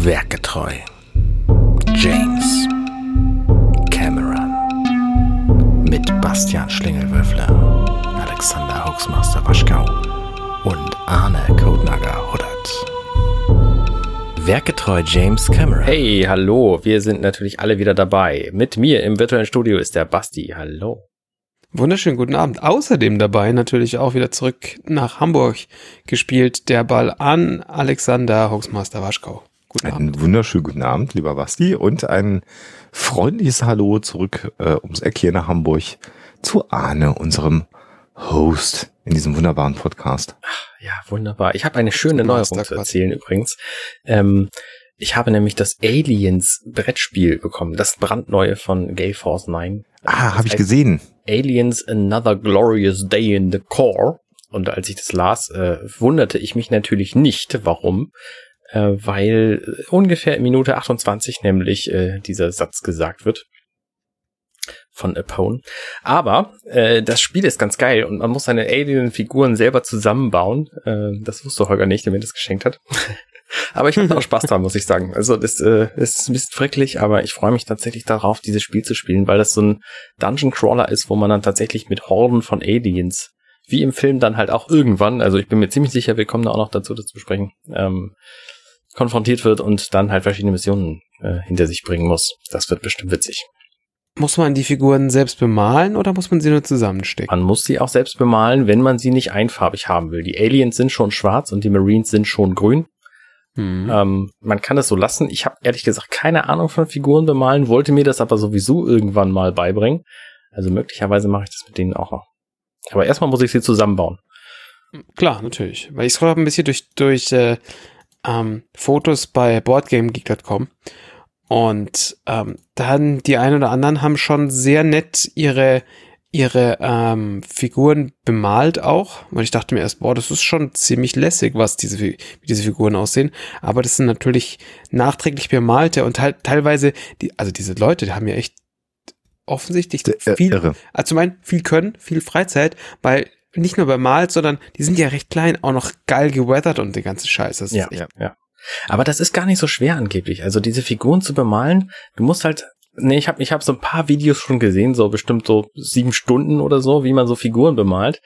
Werketreu. James Cameron. Mit Bastian Schlingelwürfler, Alexander Hoaxmaster Waschkau und Arne Codenager Huddert. Werketreu James Cameron. Hey, hallo, wir sind natürlich alle wieder dabei. Mit mir im virtuellen Studio ist der Basti. Hallo. Wunderschönen guten Abend. Außerdem dabei natürlich auch wieder zurück nach Hamburg gespielt der Ball an Alexander Hoaxmaster Waschkau. Guten Einen Abend. wunderschönen guten Abend, lieber Basti, und ein freundliches Hallo zurück äh, ums Eck hier nach Hamburg zu Arne, unserem Host in diesem wunderbaren Podcast. Ach, ja, wunderbar. Ich habe eine schöne Neuerung zu erzählen übrigens. Ähm, ich habe nämlich das Aliens Brettspiel bekommen, das brandneue von Gay Force 9. Ah, habe ich gesehen. Aliens Another Glorious Day in the Core. Und als ich das las, äh, wunderte ich mich natürlich nicht, warum, äh, weil ungefähr in Minute 28 nämlich äh, dieser Satz gesagt wird von Apone. Aber äh, das Spiel ist ganz geil und man muss seine Alien-Figuren selber zusammenbauen. Äh, das wusste Holger nicht, der mir das geschenkt hat. aber ich hatte auch Spaß dran, muss ich sagen. Also das äh, ist ein bisschen fricklich, aber ich freue mich tatsächlich darauf, dieses Spiel zu spielen, weil das so ein Dungeon Crawler ist, wo man dann tatsächlich mit Horden von Aliens, wie im Film dann halt auch irgendwann, also ich bin mir ziemlich sicher, wir kommen da auch noch dazu, das zu sprechen, ähm, konfrontiert wird und dann halt verschiedene Missionen äh, hinter sich bringen muss. Das wird bestimmt witzig. Muss man die Figuren selbst bemalen oder muss man sie nur zusammenstecken? Man muss sie auch selbst bemalen, wenn man sie nicht einfarbig haben will. Die Aliens sind schon schwarz und die Marines sind schon grün. Mhm. Ähm, man kann das so lassen. Ich habe ehrlich gesagt keine Ahnung von Figuren bemalen, wollte mir das aber sowieso irgendwann mal beibringen. Also möglicherweise mache ich das mit denen auch noch. Aber erstmal muss ich sie zusammenbauen. Klar, natürlich. Weil ich scroll ein bisschen durch, durch äh, ähm, Fotos bei BoardGameGeek.com und ähm, dann die einen oder anderen haben schon sehr nett ihre ihre ähm, Figuren bemalt auch. Und ich dachte mir erst, boah, das ist schon ziemlich lässig, was diese, wie diese Figuren aussehen. Aber das sind natürlich nachträglich bemalte und te teilweise, die, also diese Leute, die haben ja echt offensichtlich viel, irre. also zum einen viel Können, viel Freizeit, weil nicht nur bemalt, sondern die sind ja recht klein, auch noch geil geweathert und die ganze Scheiße. Das ja, ja, ja. Aber das ist gar nicht so schwer angeblich. Also diese Figuren zu bemalen, du musst halt Nee, ich habe ich hab so ein paar Videos schon gesehen, so bestimmt so sieben Stunden oder so, wie man so Figuren bemalt.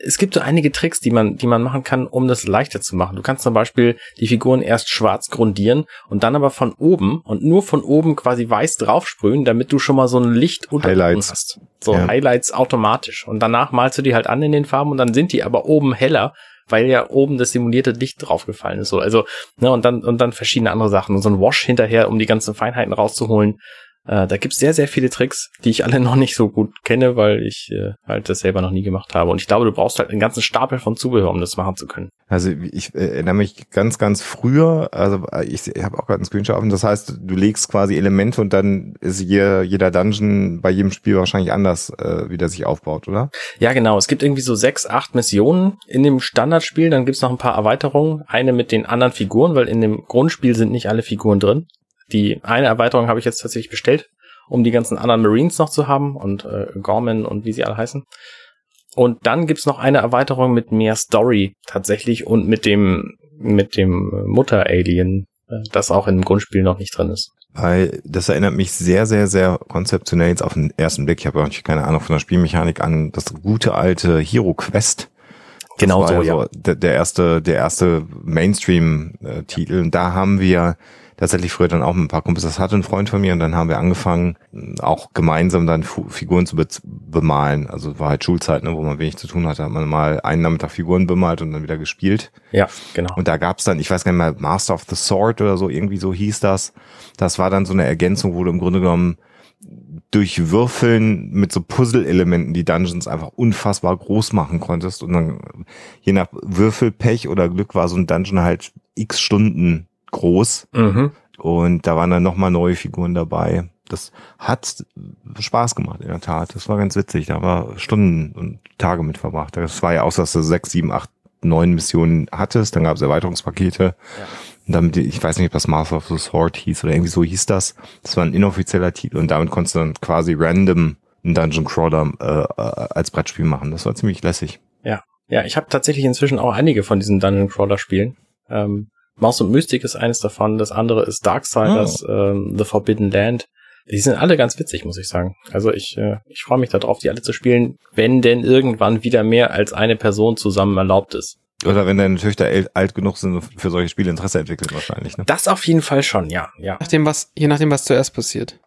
Es gibt so einige Tricks, die man, die man machen kann, um das leichter zu machen. Du kannst zum Beispiel die Figuren erst schwarz grundieren und dann aber von oben und nur von oben quasi weiß draufsprühen, damit du schon mal so ein Licht unter hast. So ja. Highlights automatisch. Und danach malst du die halt an in den Farben und dann sind die aber oben heller weil ja oben das simulierte Licht draufgefallen ist. So, also, ne, und dann, und dann verschiedene andere Sachen. Und so ein Wash hinterher, um die ganzen Feinheiten rauszuholen. Äh, da gibt's sehr, sehr viele Tricks, die ich alle noch nicht so gut kenne, weil ich äh, halt das selber noch nie gemacht habe. Und ich glaube, du brauchst halt einen ganzen Stapel von Zubehör, um das machen zu können. Also ich äh, erinnere mich ganz, ganz früher, also äh, ich, ich habe auch gerade einen Screenshot offen, das heißt, du legst quasi Elemente und dann ist jeder, jeder Dungeon bei jedem Spiel wahrscheinlich anders, äh, wie der sich aufbaut, oder? Ja, genau. Es gibt irgendwie so sechs, acht Missionen in dem Standardspiel, dann gibt's noch ein paar Erweiterungen, eine mit den anderen Figuren, weil in dem Grundspiel sind nicht alle Figuren drin. Die eine Erweiterung habe ich jetzt tatsächlich bestellt, um die ganzen anderen Marines noch zu haben und äh, Gorman und wie sie alle heißen. Und dann gibt's noch eine Erweiterung mit mehr Story tatsächlich und mit dem mit dem Mutter-Alien, äh, das auch dem Grundspiel noch nicht drin ist. Weil das erinnert mich sehr, sehr, sehr konzeptionell jetzt auf den ersten Blick. Ich habe auch keine Ahnung von der Spielmechanik an das gute alte Hero Quest. Genau so, ja. der, der erste, der erste Mainstream-Titel. Äh, und da haben wir tatsächlich früher dann auch mit ein paar Kumpels, das hatte ein Freund von mir und dann haben wir angefangen, auch gemeinsam dann Figuren zu be bemalen. Also war halt Schulzeit, ne, wo man wenig zu tun hatte. Hat man mal einen Nachmittag Figuren bemalt und dann wieder gespielt. Ja, genau. Und da gab's dann, ich weiß gar nicht mehr, Master of the Sword oder so, irgendwie so hieß das. Das war dann so eine Ergänzung, wo du im Grunde genommen durch Würfeln mit so Puzzle-Elementen die Dungeons einfach unfassbar groß machen konntest und dann je nach Würfelpech oder Glück war so ein Dungeon halt x Stunden groß. Mhm. Und da waren dann nochmal neue Figuren dabei. Das hat Spaß gemacht, in der Tat. Das war ganz witzig. Da war Stunden und Tage mit verbracht. Das war ja auch, dass du sechs, sieben, acht, neun Missionen hattest. Dann gab es Erweiterungspakete. Ja. Und damit, ich weiß nicht, ob das Master of the Sword hieß oder irgendwie so hieß das. Das war ein inoffizieller Titel und damit konntest du dann quasi random einen Dungeon Crawler äh, äh als Brettspiel machen. Das war ziemlich lässig. Ja, ja, ich habe tatsächlich inzwischen auch einige von diesen Dungeon Crawler Spielen. Ähm, Maus und Mystik ist eines davon. Das andere ist Darksiders, ähm, The Forbidden Land. Die sind alle ganz witzig, muss ich sagen. Also ich, äh, ich freue mich darauf, die alle zu spielen, wenn denn irgendwann wieder mehr als eine Person zusammen erlaubt ist. Oder wenn deine Töchter alt genug sind und für solche Spiele Interesse entwickeln wahrscheinlich. Ne? Das auf jeden Fall schon, ja, ja. Nachdem was, je nachdem, was zuerst passiert.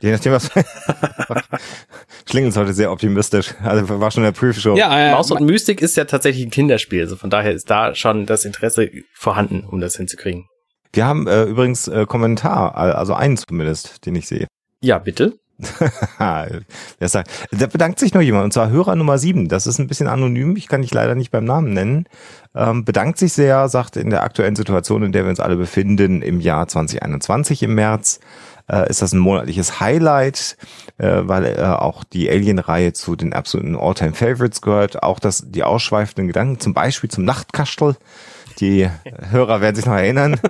Je nachdem, was. Schlingel ist heute sehr optimistisch. Also war schon in der Prüfshow. Ja, äh, Maus und Mystik ist ja tatsächlich ein Kinderspiel, also von daher ist da schon das Interesse vorhanden, um das hinzukriegen. Wir haben äh, übrigens äh, Kommentar, also einen zumindest, den ich sehe. Ja, bitte. der, sagt, da bedankt sich noch jemand, und zwar Hörer Nummer 7. Das ist ein bisschen anonym, ich kann dich leider nicht beim Namen nennen. Ähm, bedankt sich sehr, sagt in der aktuellen Situation, in der wir uns alle befinden, im Jahr 2021 im März, äh, ist das ein monatliches Highlight, äh, weil äh, auch die Alien-Reihe zu den absoluten All-Time-Favorites gehört. Auch das, die ausschweifenden Gedanken, zum Beispiel zum Nachtkastel. Die Hörer werden sich noch erinnern,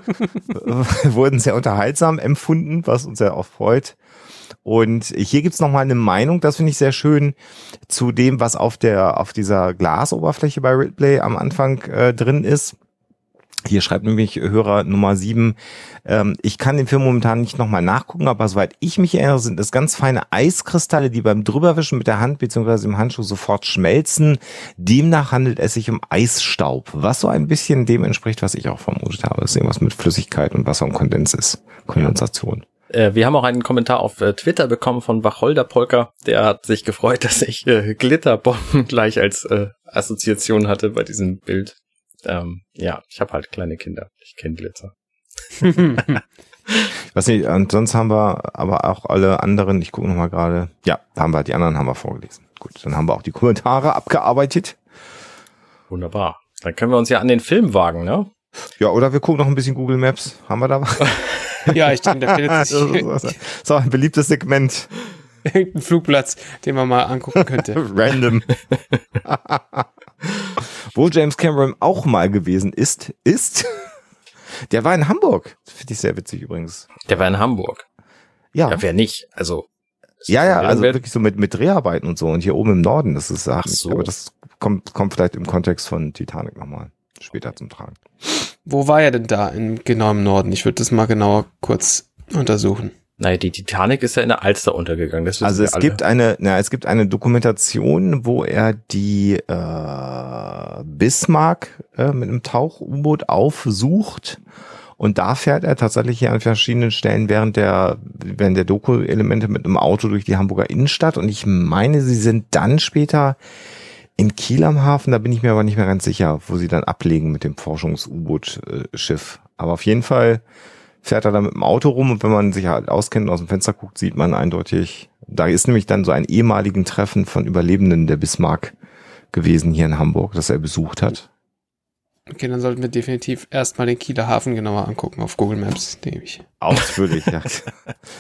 wurden sehr unterhaltsam empfunden, was uns ja auch freut. Und hier gibt's noch mal eine Meinung, das finde ich sehr schön, zu dem, was auf der auf dieser Glasoberfläche bei Ridley am Anfang äh, drin ist. Hier schreibt nämlich Hörer Nummer 7, ähm, ich kann den Film momentan nicht nochmal nachgucken, aber soweit ich mich erinnere, sind es ganz feine Eiskristalle, die beim Drüberwischen mit der Hand bzw. im Handschuh sofort schmelzen. Demnach handelt es sich um Eisstaub, was so ein bisschen dem entspricht, was ich auch vermutet habe. Das ist irgendwas mit Flüssigkeit und Wasser und Kondens ist. Kondensation. Äh, wir haben auch einen Kommentar auf äh, Twitter bekommen von Wacholder Polka. Der hat sich gefreut, dass ich äh, Glitterbomben gleich als äh, Assoziation hatte bei diesem Bild. Ähm, ja, ich habe halt kleine Kinder. Ich kenne Glitzer. Was nicht, und sonst haben wir aber auch alle anderen, ich gucke nochmal gerade, ja, haben wir, die anderen haben wir vorgelesen. Gut, dann haben wir auch die Kommentare abgearbeitet. Wunderbar. Dann können wir uns ja an den Film wagen, ne? Ja, oder wir gucken noch ein bisschen Google Maps. Haben wir da was? ja, ich denke, da findet Das sich ist so ein beliebtes Segment. irgendein Flugplatz, den man mal angucken könnte. Random. Wo James Cameron auch mal gewesen ist, ist, der war in Hamburg. Finde ich sehr witzig übrigens. Der war in Hamburg. Ja, Ja, wer nicht? Also. ja, ja, also Wer- wirklich so mit, mit Dreharbeiten und so. Und hier oben im Norden, das ist Sachen. so. Aber das kommt, kommt vielleicht im Kontext von Titanic nochmal später zum Tragen. Wo war er denn da im genau im Norden? Ich würde das mal genauer kurz untersuchen. Naja, die Titanic ist ja in der Alster untergegangen. Also es alle. gibt eine, na, es gibt eine Dokumentation, wo er die äh, Bismarck äh, mit einem Tauch-U-Boot aufsucht. Und da fährt er tatsächlich hier an verschiedenen Stellen während der, während der Doku-Elemente mit einem Auto durch die Hamburger Innenstadt. Und ich meine, sie sind dann später in Kiel am Hafen, da bin ich mir aber nicht mehr ganz sicher, wo sie dann ablegen mit dem Forschungs-U-Boot-Schiff. Aber auf jeden Fall fährt er da mit dem Auto rum und wenn man sich halt auskennt und aus dem Fenster guckt, sieht man eindeutig, da ist nämlich dann so ein ehemaligen Treffen von Überlebenden der Bismarck gewesen hier in Hamburg, das er besucht hat. Okay, dann sollten wir definitiv erstmal den Kieler Hafen genauer angucken auf Google Maps, denke ich. Ausführlich, ja.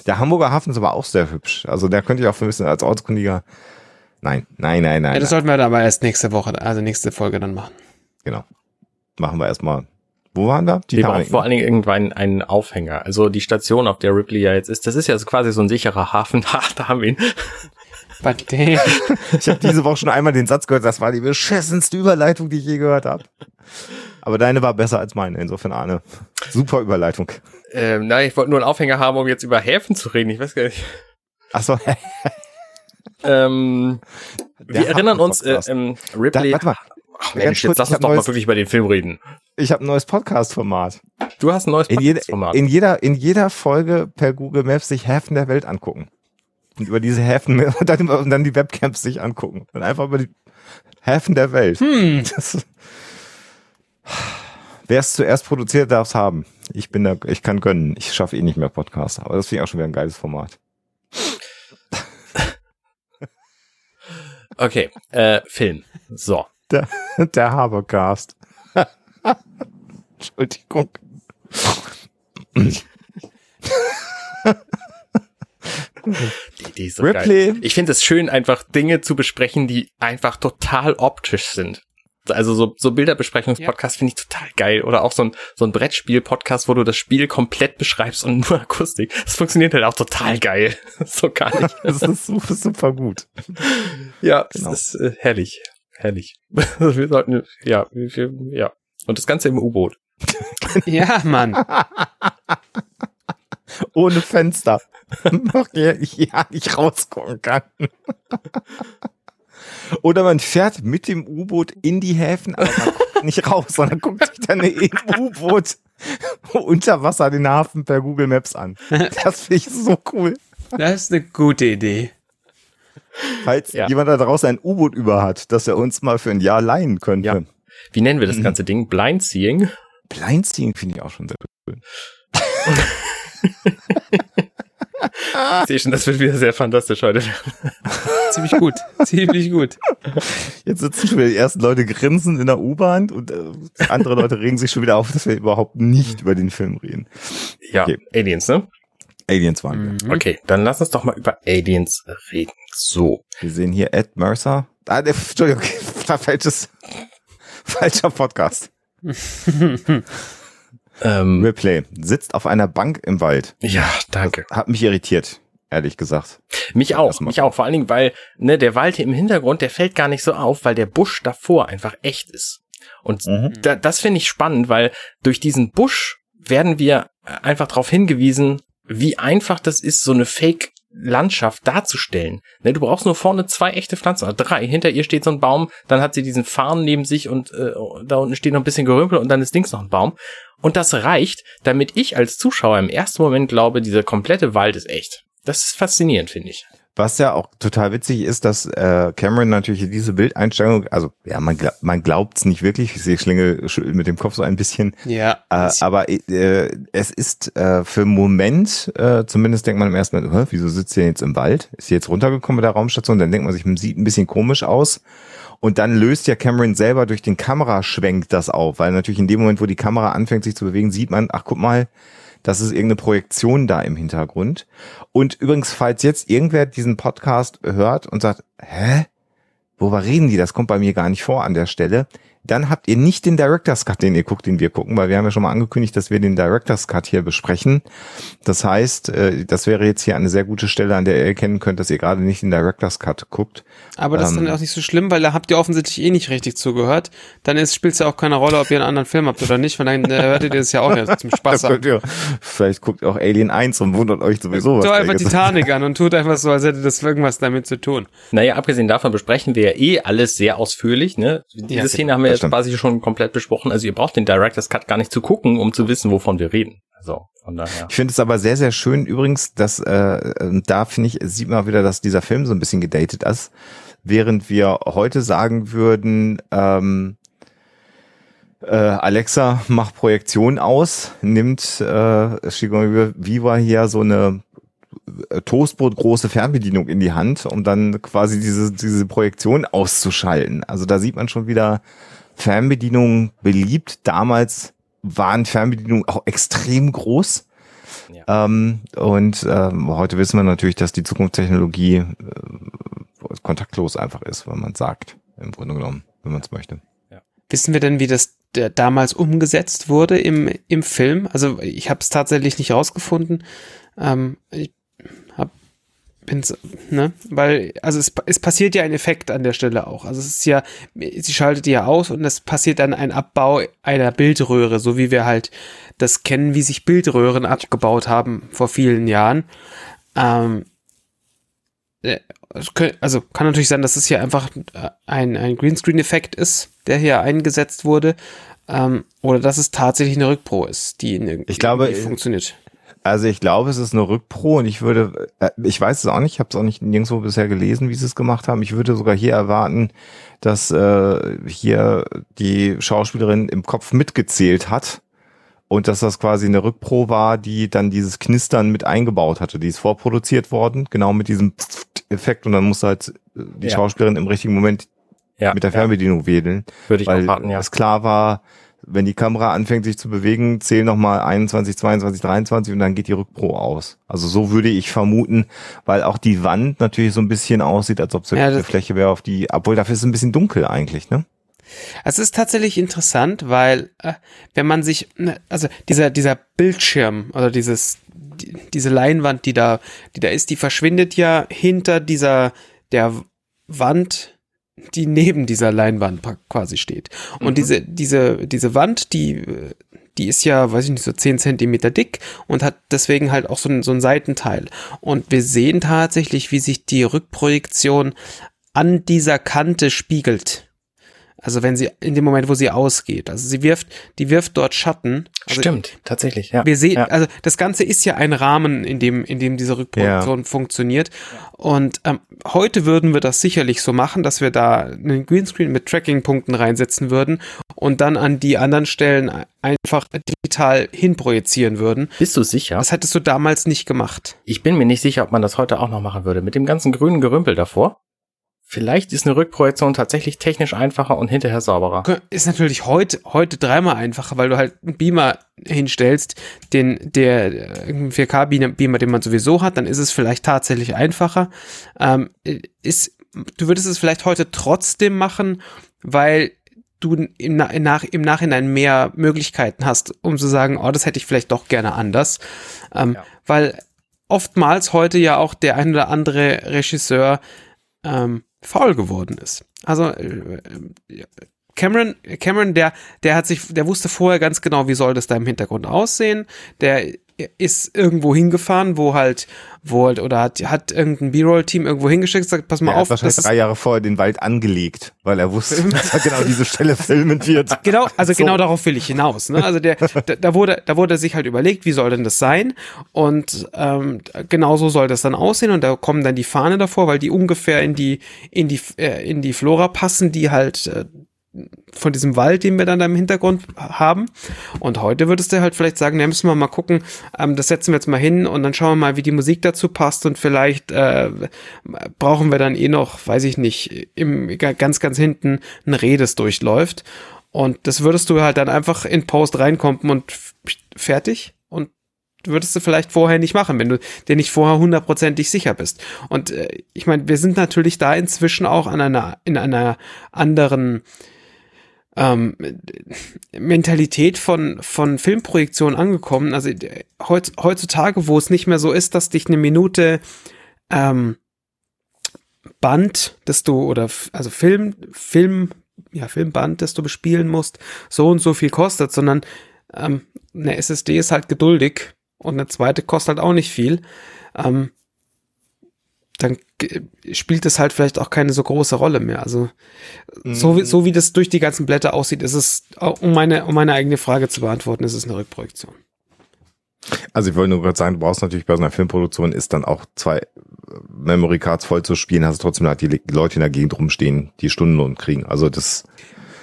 Der Hamburger Hafen ist aber auch sehr hübsch. Also da könnte ich auch vermissen als Ortskundiger. Nein, nein, nein, nein. Ja, das nein. sollten wir dann aber erst nächste Woche, also nächste Folge dann machen. Genau. Machen wir erstmal. Wo waren wir? Wir brauchen Titanic, vor allen Dingen irgendwann einen Aufhänger. Also die Station, auf der Ripley ja jetzt ist, das ist ja so quasi so ein sicherer Hafen. Ha, da haben wir ihn. But damn. Ich habe diese Woche schon einmal den Satz gehört, das war die beschissenste Überleitung, die ich je gehört habe. Aber deine war besser als meine, insofern Arne. Super Überleitung. Ähm, nein, ich wollte nur einen Aufhänger haben, um jetzt über Häfen zu reden. Ich weiß gar nicht. Achso, Ähm, wir erinnern uns, äh, ähm, da, Ripley. warte mal, Ach, ganz Mensch, kurz, jetzt lass ich uns hab doch mal neues- wirklich über den Film reden. ich habe ein neues Podcast-Format. Du hast ein neues In, jede, in, jeder, in jeder Folge per Google Maps sich Häfen der Welt angucken. Und über diese Häfen und dann, und dann die Webcams sich angucken. Und einfach über die Häfen der Welt. Hm. Das, Wer es zuerst produziert, darf es haben. Ich bin da, ich kann gönnen. Ich schaffe eh nicht mehr Podcasts. Aber das finde ich auch schon wieder ein geiles Format. Okay, äh, Film. So. Der, der Habercast. Entschuldigung. Die Idee ist so Ripley. geil. Ich finde es schön, einfach Dinge zu besprechen, die einfach total optisch sind. Also so, so Bilderbesprechungspodcast finde ich total geil. Oder auch so ein, so ein Brettspiel-Podcast, wo du das Spiel komplett beschreibst und nur Akustik. Das funktioniert halt auch total geil. so gar nicht. Das ist super, super gut. Ja, Genau. das ist äh, herrlich. Herrlich. wir sollten, ja, wir, ja. Und das Ganze im U-Boot. Ja, Mann. Ohne Fenster. Noch ja nicht rausgucken kann. Oder man fährt mit dem U-Boot in die Häfen, aber man guckt nicht raus, sondern guckt sich dann im U-Boot unter Wasser den Hafen per Google Maps an. Das finde ich so cool. Das ist eine gute Idee. Falls Ja. jemand da draußen ein U-Boot über hat, das er uns mal für ein Jahr leihen könnte. Ja. Wie nennen wir das ganze Ding? Blind Seeing? Blindseeing finde ich auch schon sehr cool. Ich sehe schon, das wird wieder sehr fantastisch heute. Ziemlich gut. Ziemlich gut. Jetzt sitzen schon wieder die ersten Leute grinsen in der U-Bahn und äh, andere Leute regen sich schon wieder auf, dass wir überhaupt nicht über den Film reden. Ja, Okay. Aliens, ne? Aliens waren wir. Okay, dann lass uns doch mal über Aliens reden. So. Wir sehen hier Ed Mercer. Ah, der, Entschuldigung, falsches, falscher Podcast. Ähm, Replay. Sitzt auf einer Bank im Wald. ja, danke. Hat mich irritiert, ehrlich gesagt. Mich auch, mich auch. Vor allen Dingen, weil ne, der Wald hier im Hintergrund, der fällt gar nicht so auf, weil der Busch davor einfach echt ist. Und Mhm. da, das finde ich spannend, weil durch diesen Busch werden wir einfach darauf hingewiesen, wie einfach das ist, so eine Fake-Landschaft darzustellen. Ne, du brauchst nur vorne zwei echte Pflanzen, oder drei. Hinter ihr steht so ein Baum, dann hat sie diesen Farn neben sich und äh, da unten steht noch ein bisschen Gerümpel und dann ist links noch ein Baum. Und das reicht, damit ich als Zuschauer im ersten Moment glaube, dieser komplette Wald ist echt. Das ist faszinierend, finde ich. Was ja auch total witzig ist, dass äh, Cameron natürlich diese Bildeinstellung, also ja, man, gla man glaubt es nicht wirklich, ich sehe Schlinge mit dem Kopf so ein bisschen, Ja. äh, aber äh, es ist äh, für einen Moment, äh, zumindest denkt man im ersten Moment, wieso sitzt ihr jetzt im Wald? Ist sie jetzt runtergekommen mit der Raumstation? Dann denkt man sich, hm, sieht ein bisschen komisch aus. Und dann löst ja Cameron selber durch den Kameraschwenk das auf, weil natürlich in dem Moment, wo die Kamera anfängt sich zu bewegen, sieht man, ach guck mal, das ist irgendeine Projektion da im Hintergrund. Und übrigens, falls jetzt irgendwer diesen Podcast hört und sagt, hä? Worüber reden die? Das kommt bei mir gar nicht vor an der Stelle. Dann habt ihr nicht den Director's Cut, den ihr guckt, den wir gucken, weil wir haben ja schon mal angekündigt, dass wir den Director's Cut hier besprechen. Das heißt, äh, das wäre jetzt hier eine sehr gute Stelle, an der ihr erkennen könnt, dass ihr gerade nicht den Director's Cut guckt. Aber das ist Ähm. dann auch nicht so schlimm, weil da habt ihr offensichtlich eh nicht richtig zugehört. Dann ist, spielt es ja auch keine Rolle, ob ihr einen anderen Film habt oder nicht, weil dann äh, hörtet ihr das ja auch erst zum Spaß an. ihr, vielleicht guckt ihr auch Alien 1 und wundert euch sowieso, was Tut einfach Titanic an und tut einfach so, als hätte das irgendwas damit zu tun. Naja, abgesehen davon besprechen wir ja eh alles sehr ausführlich. Ne? Diese Ja, Szene haben wir das jetzt stimmt. quasi schon komplett besprochen. Also ihr braucht den Director's Cut gar nicht zu gucken, um zu wissen, wovon wir reden. Also von daher. Ich finde es aber sehr, sehr schön übrigens, dass äh, äh, da finde ich, sieht man wieder, dass dieser Film so ein bisschen gedatet ist. Während wir heute sagen würden, ähm, äh, Alexa macht Projektion aus, nimmt äh, Shigeru Viva hier so eine äh, Toastbrot große Fernbedienung in die Hand, um dann quasi diese, diese Projektion auszuschalten. Also da sieht man schon wieder Fernbedienungen beliebt. Damals waren Fernbedienungen auch extrem groß. Ähm, und ähm, heute wissen wir natürlich, dass die Zukunftstechnologie äh, kontaktlos einfach ist, wenn man sagt, im Grunde genommen, wenn man es möchte. Wissen wir denn, wie das damals umgesetzt wurde im, im Film? Also ich habe es tatsächlich nicht rausgefunden. Ähm, ich bin's, ne? Weil, also es, es passiert ja ein Effekt an der Stelle auch. Also es ist ja, sie schaltet ja aus und es passiert dann ein Abbau einer Bildröhre, so wie wir halt das kennen, wie sich Bildröhren abgebaut haben vor vielen Jahren. Ähm, äh, also kann natürlich sein, dass es hier einfach äh, ein, ein Greenscreen-Effekt ist, der hier eingesetzt wurde. Ähm, oder dass es tatsächlich eine Rückpro ist, die in irgendwie Ich glaube, funktioniert. Also ich glaube, es ist eine Rückpro und ich würde, äh, ich weiß es auch nicht, ich habe es auch nicht nirgendwo bisher gelesen, wie sie es gemacht haben. Ich würde sogar hier erwarten, dass äh, hier die Schauspielerin im Kopf mitgezählt hat und dass das quasi eine Rückpro war, die dann dieses Knistern mit eingebaut hatte. Die ist vorproduziert worden, genau mit diesem Effekt und dann musste halt äh, die Ja. Schauspielerin im richtigen Moment Ja, mit der ja, Fernbedienung wedeln würde ich weil auch ja. es klar war, wenn die Kamera anfängt sich zu bewegen, zähl nochmal 21, 22, 23 und dann geht die Rückpro aus. Also so würde ich vermuten, weil auch die Wand natürlich so ein bisschen aussieht, als ob es Ja, eine Fläche wäre, auf die, obwohl dafür ist es ein bisschen dunkel eigentlich, ne? Es ist tatsächlich interessant, weil äh, wenn man sich, ne, also dieser dieser Bildschirm oder dieses die, diese Leinwand, die da die da ist, die verschwindet ja hinter dieser der Wand, die neben dieser Leinwand quasi steht. Und diese diese diese Wand, die die ist ja, weiß ich nicht, so 10 Zentimeter dick und hat deswegen halt auch so ein, so ein Seitenteil. Und wir sehen tatsächlich, wie sich die Rückprojektion an dieser Kante spiegelt. Also wenn sie, in dem Moment, wo sie ausgeht. Also sie wirft, die wirft dort Schatten. Also Stimmt, tatsächlich, ja. Wir sehen, ja. also das Ganze ist ja ein Rahmen, in dem, in dem diese Rückprojektion Ja. funktioniert. Und ähm, heute würden wir das sicherlich so machen, dass wir da einen Greenscreen mit Tracking-Punkten reinsetzen würden und dann an die anderen Stellen einfach digital hinprojizieren würden. Bist du sicher? Das hättest du damals nicht gemacht. Ich bin mir nicht sicher, ob man das heute auch noch machen würde. Mit dem ganzen grünen Gerümpel davor. Vielleicht ist eine Rückprojektion tatsächlich technisch einfacher und hinterher sauberer. Ist natürlich heute, heute dreimal einfacher, weil du halt einen Beamer hinstellst, den, der, äh, irgendeinen 4K-Beamer, den man sowieso hat, dann ist es vielleicht tatsächlich einfacher. Ähm, ist, du würdest es vielleicht heute trotzdem machen, weil du im nach, im Nachhinein mehr Möglichkeiten hast, um zu sagen, oh, das hätte ich vielleicht doch gerne anders. Ähm, Ja. Weil oftmals heute ja auch der ein oder andere Regisseur ähm, faul geworden ist. Also äh, äh, Cameron, Cameron, der, der hat sich, der wusste vorher ganz genau, wie soll das da im Hintergrund aussehen. Der ist irgendwo hingefahren, wo halt, wo halt, oder hat, hat irgendein B-Roll-Team irgendwo hingeschickt, sagt, pass mal Er hat auf, wahrscheinlich das drei Jahre vorher den Wald angelegt, weil er wusste, dass er genau diese Stelle filmen wird. Genau, also So. genau darauf will ich hinaus. Ne? Also der, da, da wurde, da wurde sich halt überlegt, wie soll denn das sein? Und ähm, genauso soll das dann aussehen. Und da kommen dann die Fahne davor, weil die ungefähr in die in die äh, in die Flora passen, die halt äh, von diesem Wald, den wir dann da im Hintergrund haben. Und heute würdest du halt vielleicht sagen, na, müssen wir mal gucken, ähm, das setzen wir jetzt mal hin und dann schauen wir mal, wie die Musik dazu passt und vielleicht äh, brauchen wir dann eh noch, weiß ich nicht, im ganz, ganz hinten ein Reh, das durchläuft. Und das würdest du halt dann einfach in Post reinkommen und fertig. Und würdest du vielleicht vorher nicht machen, wenn du dir nicht vorher hundertprozentig sicher bist. Und äh, ich meine, wir sind natürlich da inzwischen auch an einer, in einer anderen ähm, Mentalität von, von Filmprojektion angekommen. Also äh, heutz, heutzutage, wo es nicht mehr so ist, dass dich eine Minute ähm, Band, das du, oder also Film, Film, ja, Filmband, das du bespielen musst, so und so viel kostet, sondern ähm, eine SSD ist halt geduldig und eine zweite kostet halt auch nicht viel. Ähm, dann spielt es halt vielleicht auch keine so große Rolle mehr. Also so, wie, so wie das durch die ganzen Blätter aussieht, ist es, um meine, um meine eigene Frage zu beantworten, ist es eine Rückprojektion. Also ich wollte nur gerade sagen, du brauchst natürlich bei so einer Filmproduktion ist dann auch zwei äh, Memory Cards voll zu spielen, hast du trotzdem halt die Le- Leute in der Gegend rumstehen, die Stundenlohn kriegen. Also das,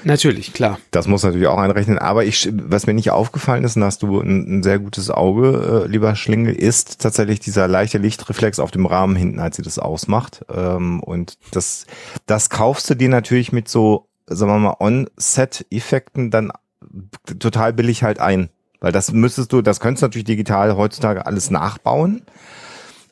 Natürlich, klar. das muss natürlich auch einrechnen. Aber ich, was mir nicht aufgefallen ist, und hast du ein, ein sehr gutes Auge, äh, lieber Schlingel, ist tatsächlich dieser leichte Lichtreflex auf dem Rahmen hinten, als sie das ausmacht. Ähm, und das, das kaufst du dir natürlich mit so, sagen wir mal, On-Set-Effekten dann total billig halt ein. Weil das müsstest du, das könntest du natürlich digital heutzutage alles nachbauen.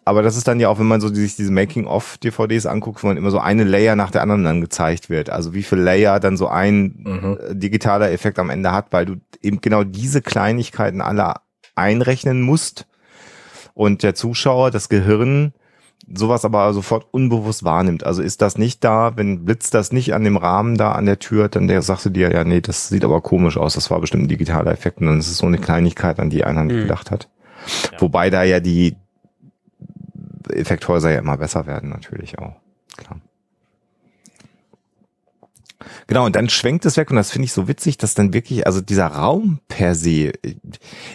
Aber das ist dann ja auch, wenn man so sich diese Making-of-DVDs anguckt, wo man immer so eine Layer nach der anderen dann gezeigt wird. Also wie viel Layer dann so ein Mhm. äh, digitaler Effekt am Ende hat, weil du eben genau diese Kleinigkeiten alle einrechnen musst und der Zuschauer, das Gehirn, sowas aber sofort unbewusst wahrnimmt. Also ist das nicht da, wenn blitzt das nicht an dem Rahmen da an der Tür, dann der sagst du dir, ja, nee, das sieht aber komisch aus, das war bestimmt ein digitaler Effekt und dann ist es so eine Kleinigkeit, an die einer nicht Mhm. gedacht hat. Ja. Wobei da ja die Effekthäuser ja immer besser werden, natürlich auch. Klar. Genau, und dann schwenkt es weg und das finde ich so witzig, dass dann wirklich, also dieser Raum per se,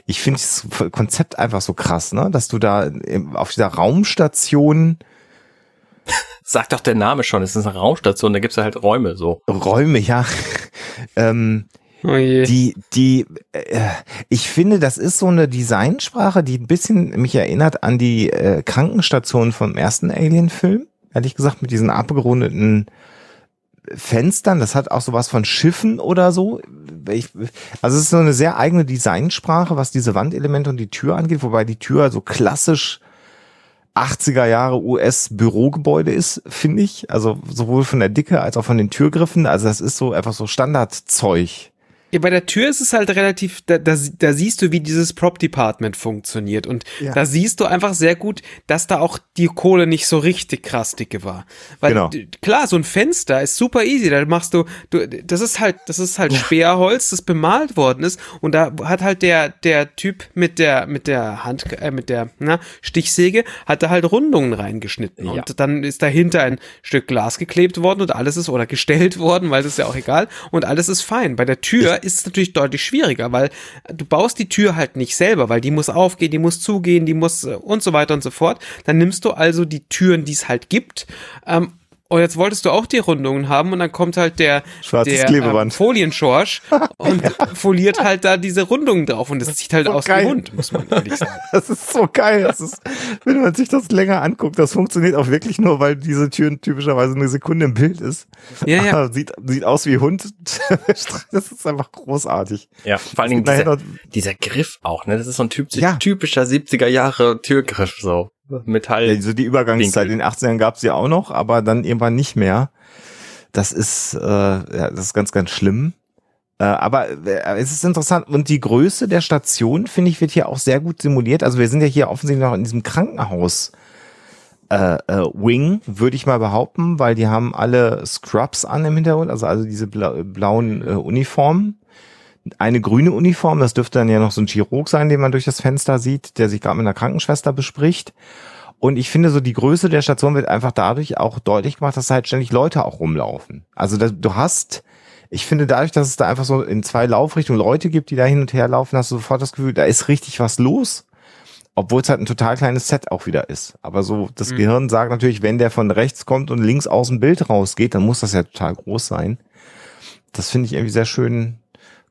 ich finde das Konzept einfach so krass, ne, dass du da auf dieser Raumstation Sagt doch der Name schon, es ist eine Raumstation, da gibt's ja halt Räume so. Räume, ja, ähm, Oh die, die, äh, ich finde, das ist so eine Designsprache, die ein bisschen mich erinnert an die äh, Krankenstation vom ersten Alien-Film. Ehrlich gesagt, mit diesen abgerundeten Fenstern. Das hat auch sowas von Schiffen oder so. Ich, also es ist so eine sehr eigene Designsprache, was diese Wandelemente und die Tür angeht, wobei die Tür so klassisch 80er Jahre US-Bürogebäude ist, finde ich. Also sowohl von der Dicke als auch von den Türgriffen. Also das ist so einfach so Standardzeug Ja, bei der Tür ist es halt relativ, da, da, da siehst du, wie dieses Prop Department funktioniert. Und Ja. da siehst du einfach sehr gut, dass da auch die Kohle nicht so richtig krass dicke war. Weil Genau. klar, so ein Fenster ist super easy. Da machst du, du das ist halt, das ist halt Sperrholz, das bemalt worden ist. Und da hat halt der, der Typ mit der, mit der Hand, äh, mit der na, Stichsäge, hat da halt Rundungen reingeschnitten. Ja. Und dann ist dahinter ein Stück Glas geklebt worden und alles ist, oder gestellt worden, weil das ist ja auch egal. Und alles ist fein. Bei der Tür ist es natürlich deutlich schwieriger, weil du baust die Tür halt nicht selber, weil die muss aufgehen, die muss zugehen, die muss äh, und so weiter und so fort. Dann nimmst du also die Türen, die es halt gibt. Ähm, und jetzt wolltest du auch die Rundungen haben und dann kommt halt der, Schwarzes der Klebeband. Ähm, Folienschorsch und foliert halt da diese Rundungen drauf und das sieht halt so aus geil. wie Hund, muss man ehrlich sagen. Das ist so geil. Das ist, wenn man sich das länger anguckt, das funktioniert auch wirklich nur, weil diese Tür typischerweise eine Sekunde im Bild ist. Ja, ja. Aber Sieht, sieht aus wie Hund. Das ist einfach großartig. Ja, vor allen Dingen dieser, dieser Griff auch, ne? Das ist so ein typ, Ja. typischer 70er Jahre Türgriff, so. Metall. Ja, so die Übergangszeit Winkel. in den 80ern gab es ja auch noch, aber dann irgendwann nicht mehr. Das ist, äh, ja, das ist ganz, ganz schlimm. Äh, aber äh, es ist interessant. Und die Größe der Station, finde ich, wird hier auch sehr gut simuliert. Also wir sind ja hier offensichtlich noch in diesem Krankenhaus. Äh, äh, Wing, würde ich mal behaupten, weil die haben alle Scrubs an im Hintergrund, also, also diese bla blauen äh, Uniformen. Eine grüne Uniform, das dürfte dann ja noch so ein Chirurg sein, den man durch das Fenster sieht, der sich gerade mit einer Krankenschwester bespricht. Und ich finde so, die Größe der Station wird einfach dadurch auch deutlich gemacht, dass da halt ständig Leute auch rumlaufen. Also da, du hast, ich finde dadurch, dass es da einfach so in zwei Laufrichtungen Leute gibt, die da hin und her laufen, hast du sofort das Gefühl, da ist richtig was los. Obwohl es halt ein total kleines Set auch wieder ist. Aber so, das Mhm. Gehirn sagt natürlich, wenn der von rechts kommt und links aus dem Bild rausgeht, dann muss das ja total groß sein. Das finde ich irgendwie sehr schön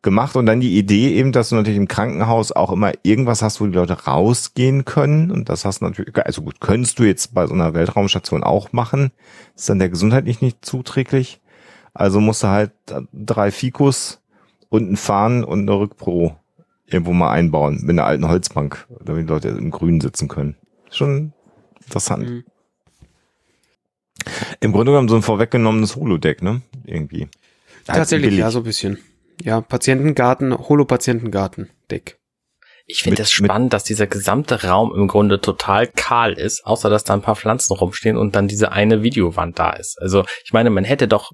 gemacht. Und dann die Idee eben, dass du natürlich im Krankenhaus auch immer irgendwas hast, wo die Leute rausgehen können. Und das hast du natürlich, also gut, könntest du jetzt bei so einer Weltraumstation auch machen. Ist dann der gesundheitlich nicht zuträglich. Also musst du halt drei Fikus und ein Fahren und eine Rückpro irgendwo mal einbauen mit einer alten Holzbank, damit die Leute im Grün sitzen können. Schon interessant. Mhm. Im Grunde genommen so ein vorweggenommenes Holodeck, ne? Irgendwie. Tatsächlich, ja, so ein bisschen. Ja, Patientengarten, Holo-Patientengarten, Deck. Ich finde Mit- das spannend, dass dieser gesamte Raum im Grunde total kahl ist, außer dass da ein paar Pflanzen rumstehen und dann diese eine Videowand da ist. Also ich meine, man hätte doch,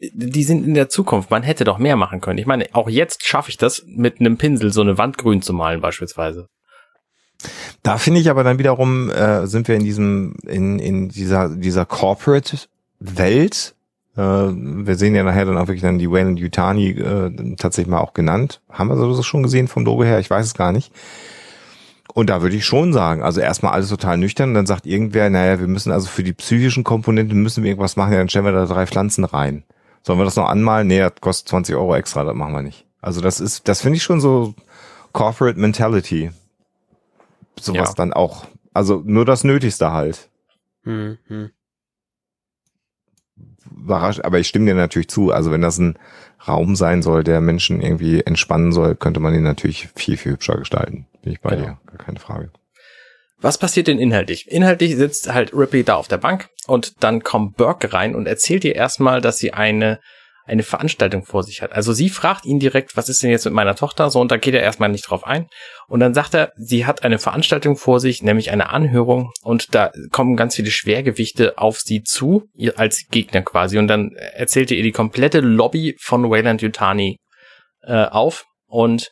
die sind in der Zukunft, man hätte doch mehr machen können. Ich meine, auch jetzt schaffe ich das, mit einem Pinsel so eine Wand grün zu malen beispielsweise. Da finde ich aber dann wiederum, äh, sind wir in diesem, in, in dieser, dieser Corporate-Welt. Äh, wir sehen ja nachher dann auch wirklich dann die Wayland Yutani äh, tatsächlich mal auch genannt. Haben wir das schon gesehen vom Logo her? Ich weiß es gar nicht. Und da würde ich schon sagen, also erstmal alles total nüchtern und dann sagt irgendwer, naja, wir müssen also für die psychischen Komponenten müssen wir irgendwas machen, ja, dann stellen wir da drei Pflanzen rein. Sollen wir das noch anmalen? Nee, das kostet 20 Euro extra, das machen wir nicht. Also das ist, das finde ich schon so Corporate Mentality. Sowas Ja. dann auch. Also nur das Nötigste halt. Hm, hm. Überrascht, aber ich stimme dir natürlich zu. Also wenn das ein Raum sein soll, der Menschen irgendwie entspannen soll, könnte man ihn natürlich viel, viel hübscher gestalten. Bin ich bei Genau. dir. Gar keine Frage. Was passiert denn inhaltlich? Inhaltlich sitzt halt Ripley da auf der Bank und dann kommt Burke rein und erzählt ihr erstmal, dass sie eine eine Veranstaltung vor sich hat. Also sie fragt ihn direkt, was ist denn jetzt mit meiner Tochter? So, und da geht er erstmal nicht drauf ein. Und dann sagt er, sie hat eine Veranstaltung vor sich, nämlich eine Anhörung, und da kommen ganz viele Schwergewichte auf sie zu, ihr als Gegner quasi. Und dann erzählt er ihr die komplette Lobby von Wayland Yutani äh, auf und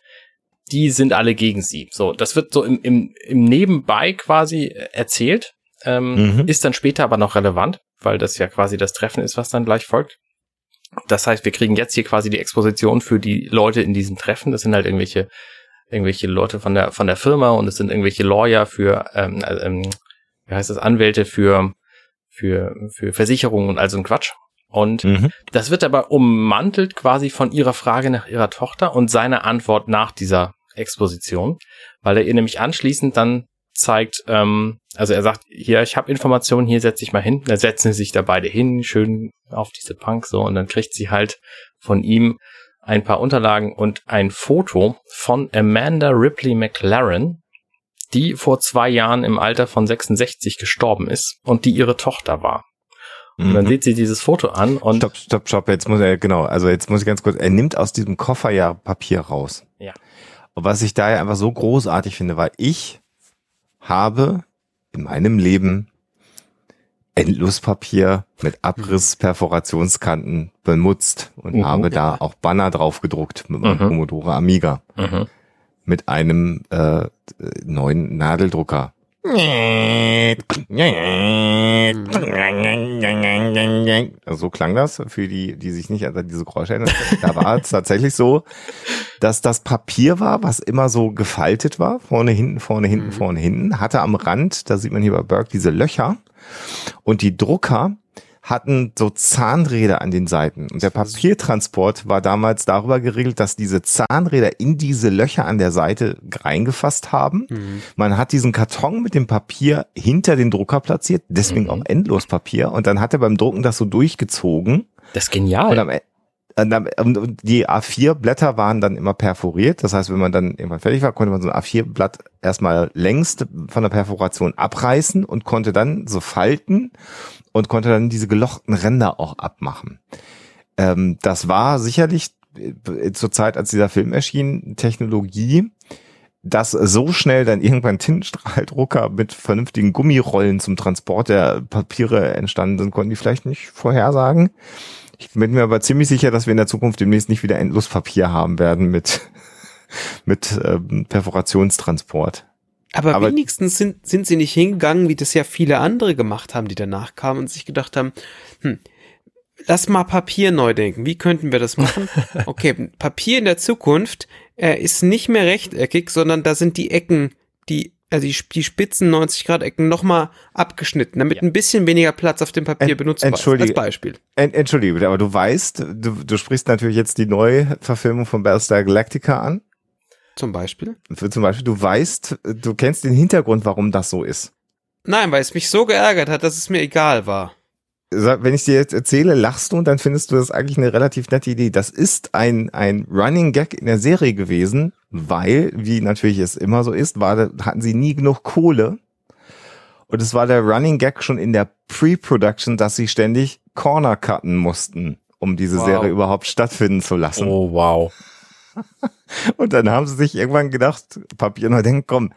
die sind alle gegen sie. So, das wird so im, im, im Nebenbei quasi erzählt, ähm, Mhm. ist dann später aber noch relevant, weil das ja quasi das Treffen ist, was dann gleich folgt. Das heißt, wir kriegen jetzt hier quasi die Exposition für die Leute in diesem Treffen. Das sind halt irgendwelche irgendwelche Leute von der von der Firma und es sind irgendwelche Lawyer für ähm, äh, ähm, wie heißt das Anwälte für für für Versicherungen und all so ein Quatsch. Und Mhm. das wird aber ummantelt quasi von ihrer Frage nach ihrer Tochter und seiner Antwort nach dieser Exposition, weil er ihr nämlich anschließend dann zeigt, ähm, also er sagt, hier, ich habe Informationen, hier setz dich mal hin. Da setzen sie sich da beide hin, schön auf diese Punk so und dann kriegt sie halt von ihm ein paar Unterlagen und ein Foto von Amanda Ripley McLaren, die vor zwei Jahren im Alter von 66 gestorben ist und die ihre Tochter war. Und dann sieht sie dieses Foto an und Stopp, stopp, stopp. Jetzt muss er, genau, also jetzt muss ich ganz kurz, er nimmt aus diesem Koffer ja Papier raus. Ja. Und was ich da ja einfach so großartig finde, weil ich habe in meinem Leben Endlospapier mit Abriss-Perforationskanten benutzt und Mhm. habe da auch Banner drauf gedruckt mit meinem Mhm. Commodore Amiga mhm. mit einem äh, neuen Nadeldrucker. So klang das für die, die sich nicht an diese Geräusche erinnern. Da war es tatsächlich so, dass das Papier war, was immer so gefaltet war, vorne, hinten, vorne, hinten, Mhm. vorne, hinten, hatte am Rand, da sieht man hier bei Burke diese Löcher und die Drucker hatten so Zahnräder an den Seiten. Und der Papiertransport war damals darüber geregelt, dass diese Zahnräder in diese Löcher an der Seite reingefasst haben. Mhm. Man hat diesen Karton mit dem Papier hinter den Drucker platziert, deswegen Mhm. auch Endlospapier. Und dann hat er beim Drucken das so durchgezogen. Das ist genial. Und, am, E- und- und die A4-Blätter waren dann immer perforiert. Das heißt, wenn man dann irgendwann fertig war, konnte man so ein A4-Blatt erstmal längst von der Perforation abreißen und konnte dann so falten und konnte dann diese gelochten Ränder auch abmachen. Ähm, das war sicherlich äh, zur Zeit, als dieser Film erschien, Technologie, dass so schnell dann irgendwann Tintenstrahldrucker mit vernünftigen Gummirollen zum Transport der Papiere entstanden sind, konnten die vielleicht nicht vorhersagen. Ich bin mir aber ziemlich sicher, dass wir in der Zukunft demnächst nicht wieder Endlospapier haben werden mit, mit ähm, Perforationstransport. Aber, Aber- wenigstens sind, sind sie nicht hingegangen, wie das ja viele andere gemacht haben, die danach kamen und sich gedacht haben, hm, lass mal Papier neu denken. Wie könnten wir das machen? Okay, Papier in der Zukunft äh, ist nicht mehr rechteckig, sondern da sind die Ecken, die, also die, die spitzen 90 Grad Ecken nochmal abgeschnitten, damit ein bisschen weniger Platz auf dem Papier Ent- benutzt wird. Als Beispiel. Ent, Entschuldige bitte, aber du weißt, du, du sprichst natürlich jetzt die neue Verfilmung von Battlestar Galactica an. Zum Beispiel. Für zum Beispiel, du weißt, du kennst den Hintergrund, warum das so ist. Nein, weil es mich so geärgert hat, dass es mir egal war. Sag, Wenn ich dir jetzt erzähle, lachst du und dann findest du das eigentlich eine relativ nette Idee. Das ist ein, ein Running Gag in der Serie gewesen, weil, wie natürlich es immer so ist, war, hatten sie nie genug Kohle. Und es war der Running Gag schon in der Pre-Production, dass sie ständig Corner cutten mussten, um diese Wow. Serie überhaupt stattfinden zu lassen. oh, wow. Und dann haben sie sich irgendwann gedacht, Papier neu denken, komm,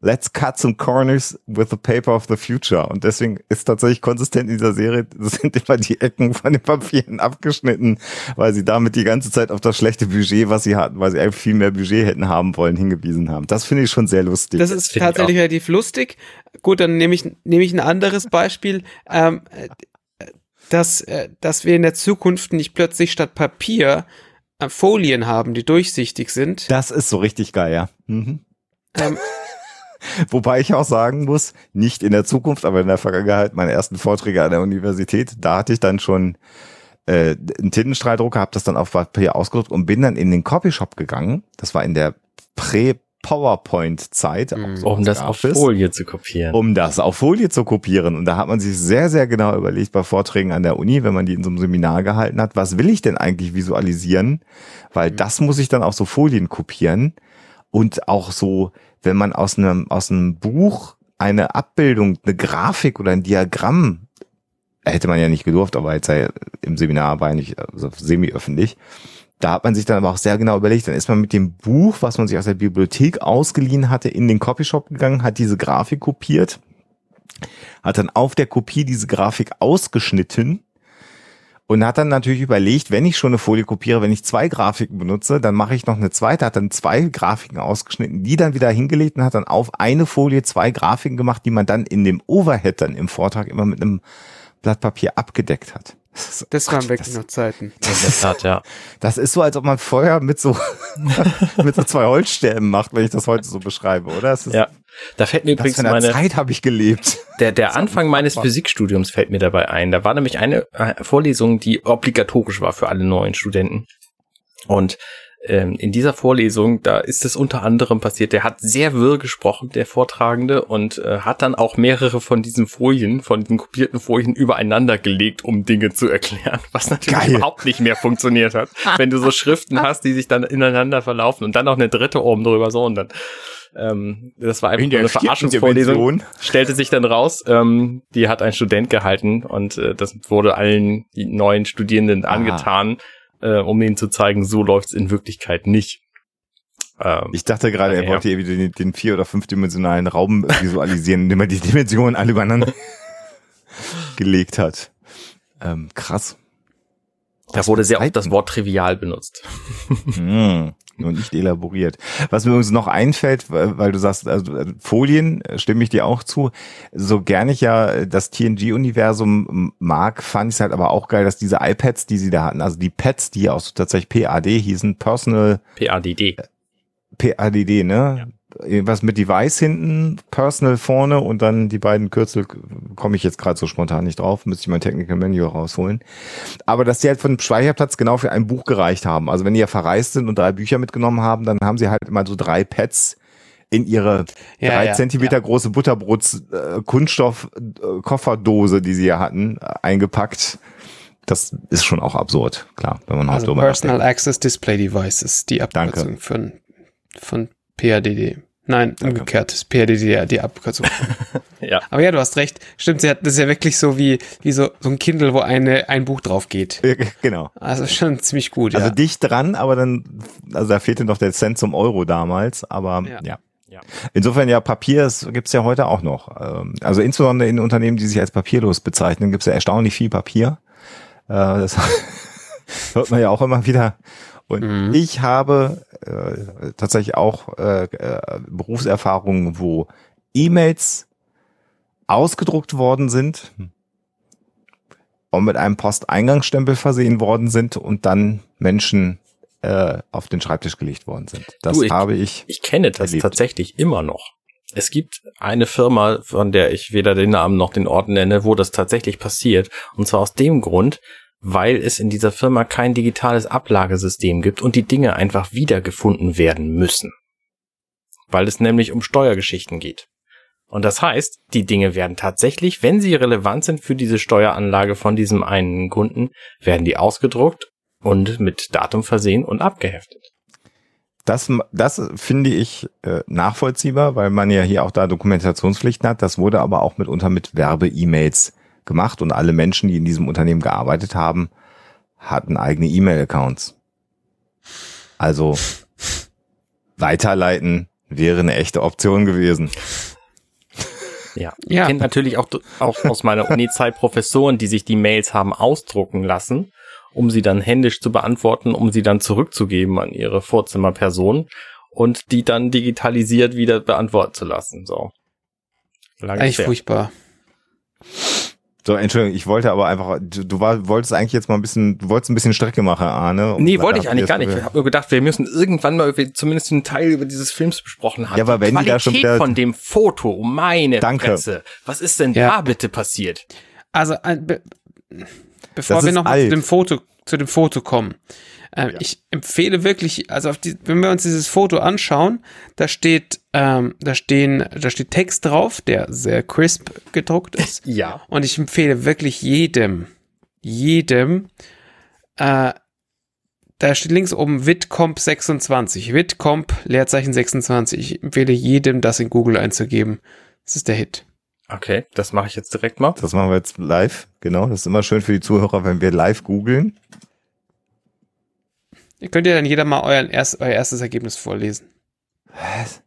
let's cut some corners with the paper of the future. Und deswegen ist tatsächlich konsistent in dieser Serie, sind immer die Ecken von den Papieren abgeschnitten, weil sie damit die ganze Zeit auf das schlechte Budget, was sie hatten, weil sie eigentlich viel mehr Budget hätten haben wollen, hingewiesen haben. Das finde ich schon sehr lustig. Das ist ich tatsächlich relativ lustig. Gut, dann nehme ich, nehme ich ein anderes Beispiel. Ähm, äh, dass, äh, dass wir in der Zukunft nicht plötzlich statt Papier Folien haben, die durchsichtig sind. das ist so richtig geil, ja. Mhm. Ähm, Wobei ich auch sagen muss, nicht in der Zukunft, aber in der Vergangenheit, meine ersten Vorträge an der Universität, da hatte ich dann schon äh, einen Tintenstrahldrucker, habe das dann auf Papier ausgedruckt und bin dann in den Copyshop gegangen. Das war in der Prä-PowerPoint-Zeit. Mhm. auch Um das auf es, Folie zu kopieren. Um das auf Folie zu kopieren. Und da hat man sich sehr, sehr genau überlegt bei Vorträgen an der Uni, wenn man die in so einem Seminar gehalten hat, was will ich denn eigentlich visualisieren? Weil das muss ich dann auf so Folien kopieren. Und auch so, wenn man aus einem, aus einem Buch eine Abbildung, eine Grafik oder ein Diagramm, hätte man ja nicht gedurft, aber jetzt ja im Seminar war ja nicht also semi-öffentlich. Da hat man sich dann aber auch sehr genau überlegt, dann ist man mit dem Buch, was man sich aus der Bibliothek ausgeliehen hatte, in den Copyshop gegangen, hat diese Grafik kopiert, hat dann auf der Kopie diese Grafik ausgeschnitten und hat dann natürlich überlegt, wenn ich schon eine Folie kopiere, wenn ich zwei Grafiken benutze, dann mache ich noch eine zweite, hat dann zwei Grafiken ausgeschnitten, die dann wieder hingelegt und hat dann auf eine Folie zwei Grafiken gemacht, die man dann in dem Overhead dann im Vortrag immer mit einem Blatt Papier abgedeckt hat. Das waren Gott, wirklich das, noch Zeiten. In der Tat, ja. das ist so, als ob man Feuer mit so, mit so zwei Holzstäben macht, wenn ich das heute so beschreibe, oder? Ist, Ja. Da fällt mir übrigens meine, Zeit habe ich gelebt. der, der Anfang meines Physikstudiums fällt mir dabei ein. Da war nämlich eine äh, Vorlesung, die obligatorisch war für alle neuen Studenten. Und ähm, in dieser Vorlesung, da ist es unter anderem passiert, der hat sehr wirr gesprochen, der Vortragende, und äh, hat dann auch mehrere von diesen Folien, von diesen kopierten Folien übereinander gelegt, um Dinge zu erklären, was natürlich Geil. überhaupt nicht mehr funktioniert hat. Wenn du so Schriften hast, die sich dann ineinander verlaufen und dann noch eine dritte oben drüber so und dann Ähm, das war einfach nur eine Verarschungsvorlesung. Stellte sich dann raus, ähm, die hat ein Student gehalten und äh, das wurde allen neuen Studierenden Aha. angetan, äh, um ihnen zu zeigen, so läuft's in Wirklichkeit nicht. Ähm, Ich dachte gerade, er Ja. wollte wieder den, den vier- oder fünfdimensionalen Raum visualisieren, indem er die Dimensionen alle übereinander gelegt hat. Ähm, krass. da wurde sehr oft das Wort trivial benutzt. Hm, nur nicht elaboriert. Was mir übrigens noch einfällt, weil du sagst, also äh, Folien, äh, stimme ich dir auch zu. So gerne ich ja äh, das TNG-Universum mag, fand ich es halt aber auch geil, dass diese iPads, die sie da hatten, also die Pads, die auch so tatsächlich PAD hießen, Personal PADD. PADD, ne? Irgendwas mit Device hinten, Personal vorne und dann die beiden Kürzel komme ich jetzt gerade so spontan nicht drauf, müsste ich mein Technical Menu rausholen. Aber dass die halt von dem Speicherplatz genau für ein Buch gereicht haben. Also wenn die ja verreist sind und drei Bücher mitgenommen haben, dann haben sie halt immer so drei Pads in ihre Ja, drei ja, Zentimeter ja. große Butterbrots äh, Kunststoff äh, Kofferdose, die sie ja hatten, eingepackt. Das ist schon auch absurd, klar, wenn man Also halt drüber Personal nachdenkt. Access Display Devices, die Abkürzung von, von PADD. Nein, umgekehrt ist PADD die Abkürzung. Ja. Aber ja, du hast recht. Stimmt, sie hat, das ist ja wirklich so wie, wie so, so ein Kindle, wo eine, ein Buch drauf geht. Ja, Genau. Also schon ziemlich gut, Also ja. dicht dran, aber dann, also da fehlte noch der Cent zum Euro damals, aber Ja. ja. Ja. Insofern ja, Papier es gibt's ja heute auch noch. Ähm, Also insbesondere in Unternehmen, die sich als papierlos bezeichnen, gibt's ja erstaunlich viel Papier. Äh, Das hört man ja auch immer wieder. Und Mhm. ich habe äh, tatsächlich auch äh, äh, Berufserfahrungen, wo E-Mails ausgedruckt worden sind und mit einem Posteingangsstempel versehen worden sind und dann Menschen äh, auf den Schreibtisch gelegt worden sind. Das Du, ich- habe ich. Ich kenne das erlebt. tatsächlich immer noch. Es gibt eine Firma, von der ich weder den Namen noch den Ort nenne, wo das tatsächlich passiert. Und zwar aus dem Grund, weil es in dieser Firma kein digitales Ablagesystem gibt und die Dinge einfach wiedergefunden werden müssen. Weil es nämlich um Steuergeschichten geht. Und das heißt, die Dinge werden tatsächlich, wenn sie relevant sind für diese Steueranlage von diesem einen Kunden, werden die ausgedruckt und mit Datum versehen und abgeheftet. Das, das finde ich äh, nachvollziehbar, weil man ja hier auch da Dokumentationspflichten hat. Das wurde aber auch mitunter mit Werbe-E-Mails gemacht und alle Menschen, die in diesem Unternehmen gearbeitet haben, hatten eigene E-Mail-Accounts. Also weiterleiten wäre eine echte Option gewesen. Ja. Ja. Ich kenne natürlich auch, auch aus meiner Uni-Zeit Professoren, die sich die Mails haben ausdrucken lassen, um sie dann händisch zu beantworten, um sie dann zurückzugeben an ihre Vorzimmerperson und die dann digitalisiert wieder beantworten zu lassen. So. Lange Eigentlich her. furchtbar. So, Entschuldigung, ich wollte aber einfach, du, du war, wolltest eigentlich jetzt mal ein bisschen, du wolltest ein bisschen Strecke machen, Arne. Nee, da wollte ich eigentlich gar nicht. Ich habe nur gedacht, wir müssen irgendwann mal irgendwie zumindest einen Teil über dieses Films besprochen haben. Ja, aber wenn die da Qualität schon wieder- von dem Foto, meine Danke. Fresse. Was ist denn Ja. da bitte passiert? Also, äh, be bevor Das wir ist noch mal alt. zu dem Foto, zu dem Foto kommen. Ähm, Ich empfehle wirklich, also auf die, wenn wir uns dieses Foto anschauen, da steht, ähm, da stehen, da steht Text drauf, der sehr crisp gedruckt ist. Ja. Und ich empfehle wirklich jedem, jedem, äh, da steht links oben Witcomp 26. Witcomp, Leerzeichen 26. Ich empfehle jedem, das in Google einzugeben. Das ist der Hit. Okay, das mache ich jetzt direkt mal. Das machen wir jetzt live, genau. Das ist immer schön für die Zuhörer, wenn wir live googeln. Ihr könnt ja dann jeder mal euren erst, euer erstes Ergebnis vorlesen. Was?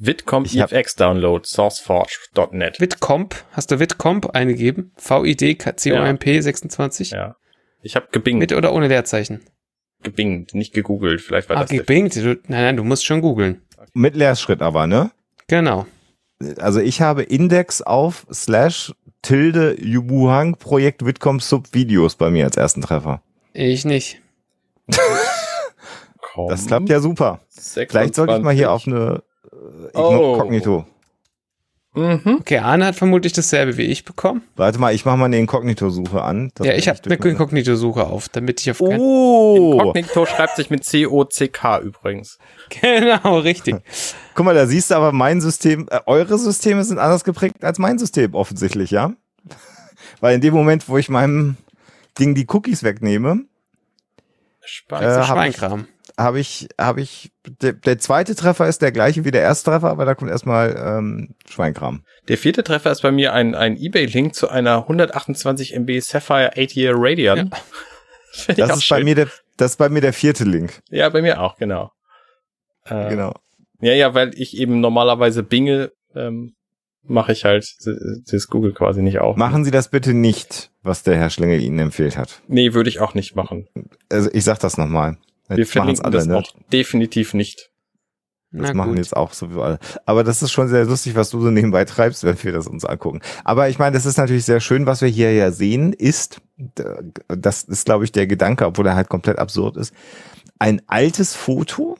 Hab- EFX Download, sourceforge.net. Witcomp, hast du Witcomp eingegeben? V-I-D-C-O-M-P 26? Ja. Ich habe gebingt, Mit oder ohne Leerzeichen? gebingt, nicht gegoogelt. Vielleicht war Ah, das gebingt. Du, nein, nein, du musst schon googeln. Mit Leerschritt aber, ne? Genau. Also ich habe Index auf slash tilde Yubuhang Projekt Witcom Sub Videos bei mir als ersten Treffer. Ich nicht. Das klappt ja super. Vielleicht sollte ich mal hier auf eine äh, Oh. Inkognito. Mhm. Okay, Arne hat vermutlich dasselbe wie ich bekommen. Warte mal, ich mache mal eine Inkognito-Suche an. dass ja, ich habe eine Inkognito-Suche auf, damit ich auf kein Oh! Inkognito schreibt sich mit C-O-C-K übrigens. Genau, richtig. Guck mal, da siehst du aber mein System, äh, eure Systeme sind anders geprägt als mein System offensichtlich, ja? Weil in dem Moment, wo ich meinem Ding die Cookies wegnehme, Äh, hab ich- Schweinkram. habe ich, habe ich, der, der zweite Treffer ist der gleiche wie der erste Treffer, aber da kommt erstmal ähm, Schweinkram. Der vierte Treffer ist bei mir ein, ein Ebay-Link zu einer 128 MB Sapphire 8-Year Radeon. Ja. Das ist bei mir der, das ist bei mir der vierte Link. Ja, bei mir auch, genau. Äh, Genau. Ja, ja, weil ich eben normalerweise binge, ähm, mache ich halt das- Google quasi nicht auf. Machen Sie das bitte nicht, was der Herr Schlingel Ihnen empfiehlt hat. Nee, würde ich auch nicht machen. Also ich sag das nochmal. Wir verlinken das auch definitiv nicht. Das Na machen gut. jetzt auch sowieso alle. Aber das ist schon sehr lustig, was du so nebenbei treibst, wenn wir das uns angucken. Aber ich meine, das ist natürlich sehr schön, was wir hier ja sehen, ist, das ist, glaube ich, der Gedanke, obwohl er halt komplett absurd ist, ein altes Foto,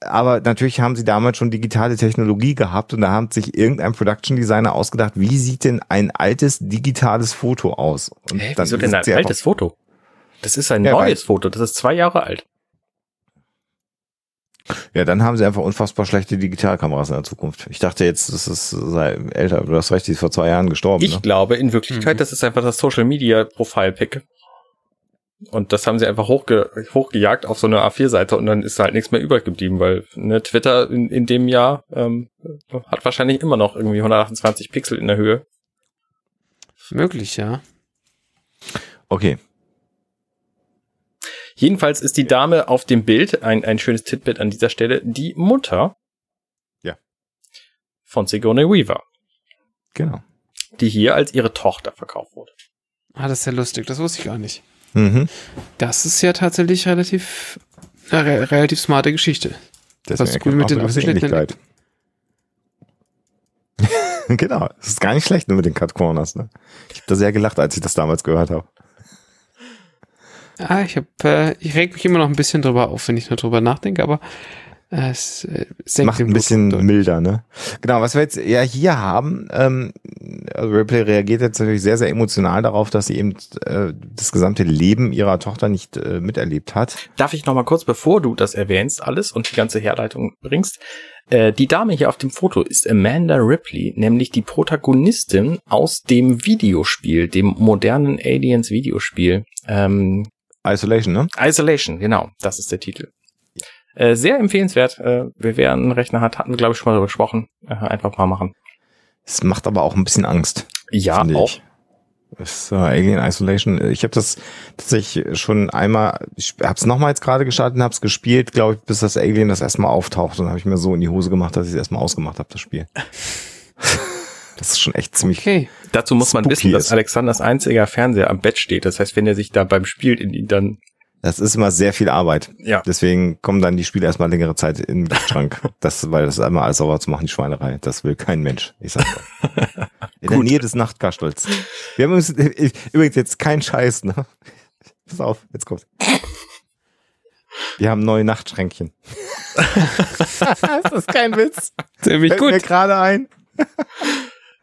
aber natürlich haben sie damals schon digitale Technologie gehabt und da haben sich irgendein Production Designer ausgedacht, wie sieht denn ein altes digitales Foto aus? Und Hä, dann wieso denn ist ein altes Foto? Das ist ein Ja, neues Foto, das ist zwei Jahre alt. Ja, dann haben sie einfach unfassbar schlechte Digitalkameras in der Zukunft. Ich dachte jetzt, das ist sei älter, du hast recht, die ist vor zwei Jahren gestorben. Ich ne? glaube in Wirklichkeit, Mhm. das ist einfach das Social Media Profile Pick. Und das haben sie einfach hochge hochgejagt auf so eine A4-Seite und dann ist halt nichts mehr übrig geblieben, weil ne, Twitter in, in dem Jahr ähm, hat wahrscheinlich immer noch irgendwie 128 Pixel in der Höhe. Möglich, ja. Okay. Jedenfalls ist die Dame auf dem Bild, ein, ein schönes Titbit an dieser Stelle, die Mutter Ja. von Sigourney Weaver, Genau. die hier als ihre Tochter verkauft wurde. Ah, das ist ja lustig, das wusste ich gar nicht. Mhm. Das ist ja tatsächlich relativ, re relativ smarte Geschichte. Das ist gut mit den Ähnlichkeit. genau. Es ist gar nicht schlecht nur mit den Cut Corners, ne? Ich habe da sehr gelacht, als ich das damals gehört habe. Ah, ich hab, äh, ich reg mich immer noch ein bisschen drüber auf, wenn ich nur drüber nachdenke, aber äh, es äh, senkt Macht ein bisschen milder, ne? Genau, was wir jetzt ja hier haben, ähm, also Ripley reagiert jetzt natürlich sehr, sehr emotional darauf, dass sie eben äh, das gesamte Leben ihrer Tochter nicht äh, miterlebt hat. Darf ich noch mal kurz, bevor du das erwähnst, alles und die ganze Herleitung bringst? Äh, die Dame hier auf dem Foto ist Amanda Ripley, nämlich die Protagonistin aus dem Videospiel, dem modernen Aliens Videospiel. Ähm, Isolation, ne? Isolation, genau, das ist der Titel. Äh, sehr empfehlenswert. Äh, wer einen Rechner hat, hatten wir, glaube ich, schon mal darüber gesprochen. Äh, einfach mal machen. Es macht aber auch ein bisschen Angst. Ja, auch. ich. Das äh, Alien Isolation. Ich habe das tatsächlich schon einmal, ich habe es nochmal jetzt gerade gestartet und habe es gespielt, glaube ich, bis das Alien das erstmal auftaucht. Und habe ich mir so in die Hose gemacht, dass ich es erstmal ausgemacht habe, das Spiel. das ist schon echt ziemlich. Okay. Dazu muss man wissen, dass. Alexanders einziger Fernseher am Bett steht. Das heißt, wenn er sich da beim Spiel in ihn dann, Das ist immer sehr viel Arbeit. ja, Deswegen kommen dann die Spiele erstmal längere Zeit in den Schrank. Das, weil das ist einmal alles sauber zu machen, die Schweinerei. Das will kein Mensch. Ich sag mal. In der. Nähe des Nachtkastels. Wir haben übrigens, übrigens jetzt kein Scheiß, ne? Pass auf, jetzt kommt. Wir haben neue Nachtschränkchen. das ist kein Witz. Ziemlich Fällt mir gut. gerade ein.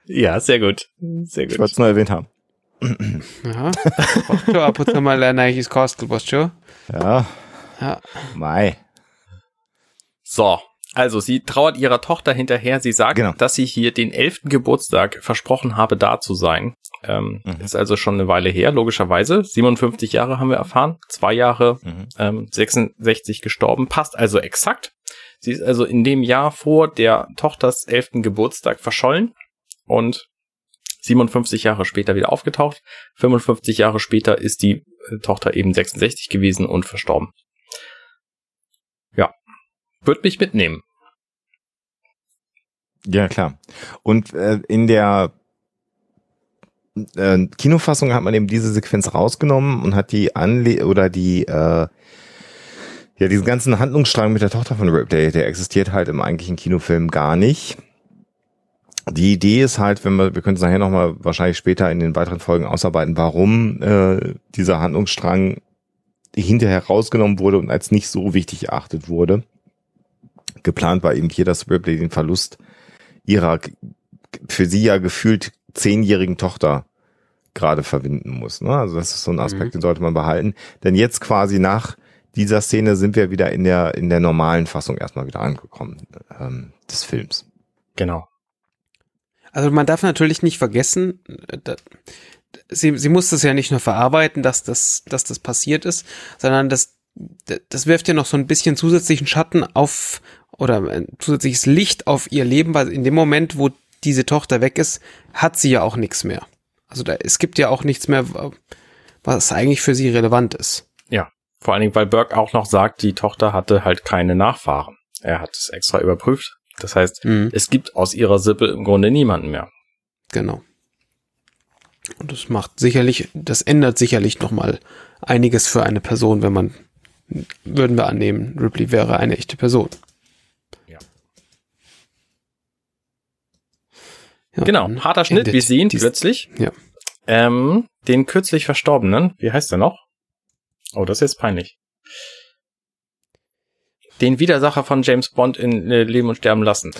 ja, sehr gut, sehr Ich gut. wollte es nur erwähnt haben. Ja. Schon ab und zu mal ein neues Kastel, was schon. Ja, Ja. Mai. So, also sie trauert ihrer Tochter hinterher. Sie sagt, Genau. dass sie hier den elften Geburtstag versprochen habe, da zu sein. Ähm, Mhm. Ist also schon eine Weile her, logischerweise. 57 Jahre haben wir erfahren. Zwei Jahre, Mhm. ähm, 66 gestorben. Passt also exakt. Sie ist also in dem Jahr vor der Tochters elften Geburtstag verschollen und 57 Jahre später wieder aufgetaucht. 55 Jahre später ist die äh, Tochter eben 66 gewesen und verstorben. Ja. Wird mich mitnehmen. Ja, klar. Und äh, in der äh, Kinofassung hat man eben diese Sequenz rausgenommen und hat die Anle oder die äh, ja diesen ganzen Handlungsstrang mit der Tochter von Ripley, der existiert halt im eigentlichen Kinofilm gar nicht. Die Idee ist halt, wenn wir, wir können es nachher nochmal wahrscheinlich später in den weiteren Folgen ausarbeiten, warum äh, dieser Handlungsstrang hinterher rausgenommen wurde und als nicht so wichtig erachtet wurde. Geplant war eben hier, dass Ripley den Verlust ihrer für sie ja gefühlt zehnjährigen Tochter gerade verbinden muss. Ne? Also das ist so ein Aspekt, Mhm. den sollte man behalten. Denn jetzt quasi nach dieser Szene sind wir wieder in der in der normalen Fassung erstmal wieder angekommen ähm, des Films. Genau. Also man darf natürlich nicht vergessen, äh, da, sie, sie muss das ja nicht nur verarbeiten, dass das, dass das passiert ist, sondern das, das wirft ja noch so ein bisschen zusätzlichen Schatten auf oder ein zusätzliches Licht auf ihr Leben, weil in dem Moment, wo diese Tochter weg ist, hat sie ja auch nichts mehr. Also da, es gibt ja auch nichts mehr, was eigentlich für sie relevant ist. Ja, vor allen Dingen, weil Burke auch noch sagt, die Tochter hatte halt keine Nachfahren. Er hat es extra überprüft. Das heißt, Mhm. es gibt aus ihrer Sippe im Grunde niemanden mehr. Genau. Und das macht sicherlich, das ändert sicherlich noch mal einiges für eine Person, wenn man, würden wir annehmen, Ripley wäre eine echte Person. Ja. Ja, Genau, dann harter Schnitt. Wir sehen plötzlich Ja. ähm, den kürzlich Verstorbenen. Wie heißt er noch? Oh, das ist jetzt peinlich. Den Widersacher von James Bond in äh, Leben und Sterben lassen.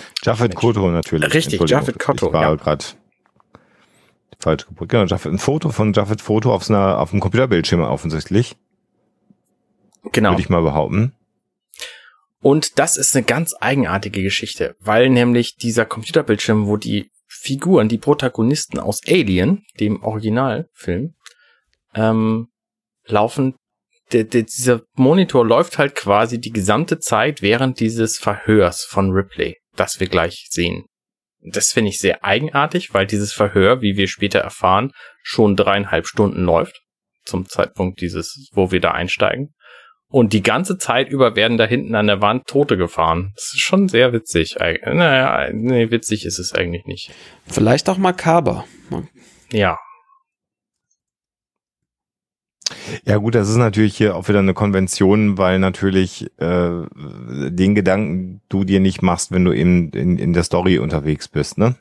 Mensch. Koto natürlich. Richtig, Japheth Koto, Ich war ja. gerade falsch gebrückt. Genau, Japheth, ein Foto von Japheth Foto auf, einer, auf einem Computerbildschirm offensichtlich, Genau. würde ich mal behaupten. Und das ist eine ganz eigenartige Geschichte, weil nämlich dieser Computerbildschirm, wo die Figuren, die Protagonisten aus Alien, dem Originalfilm, ähm, laufen, der, der, dieser Monitor läuft halt quasi die gesamte Zeit während dieses Verhörs von Ripley, das wir gleich sehen. Das finde ich sehr eigenartig, weil dieses Verhör, wie wir später erfahren, schon dreieinhalb Stunden läuft, zum Zeitpunkt dieses, wo wir da einsteigen. Und die ganze Zeit über werden da hinten an der Wand Tote gefahren. Das ist schon sehr witzig. Naja, nee, witzig ist es eigentlich nicht. Vielleicht auch makaber. Ja, Ja gut, das ist natürlich hier auch wieder eine Konvention, weil natürlich äh, den Gedanken du dir nicht machst, wenn du eben in, in der Story unterwegs bist, ne?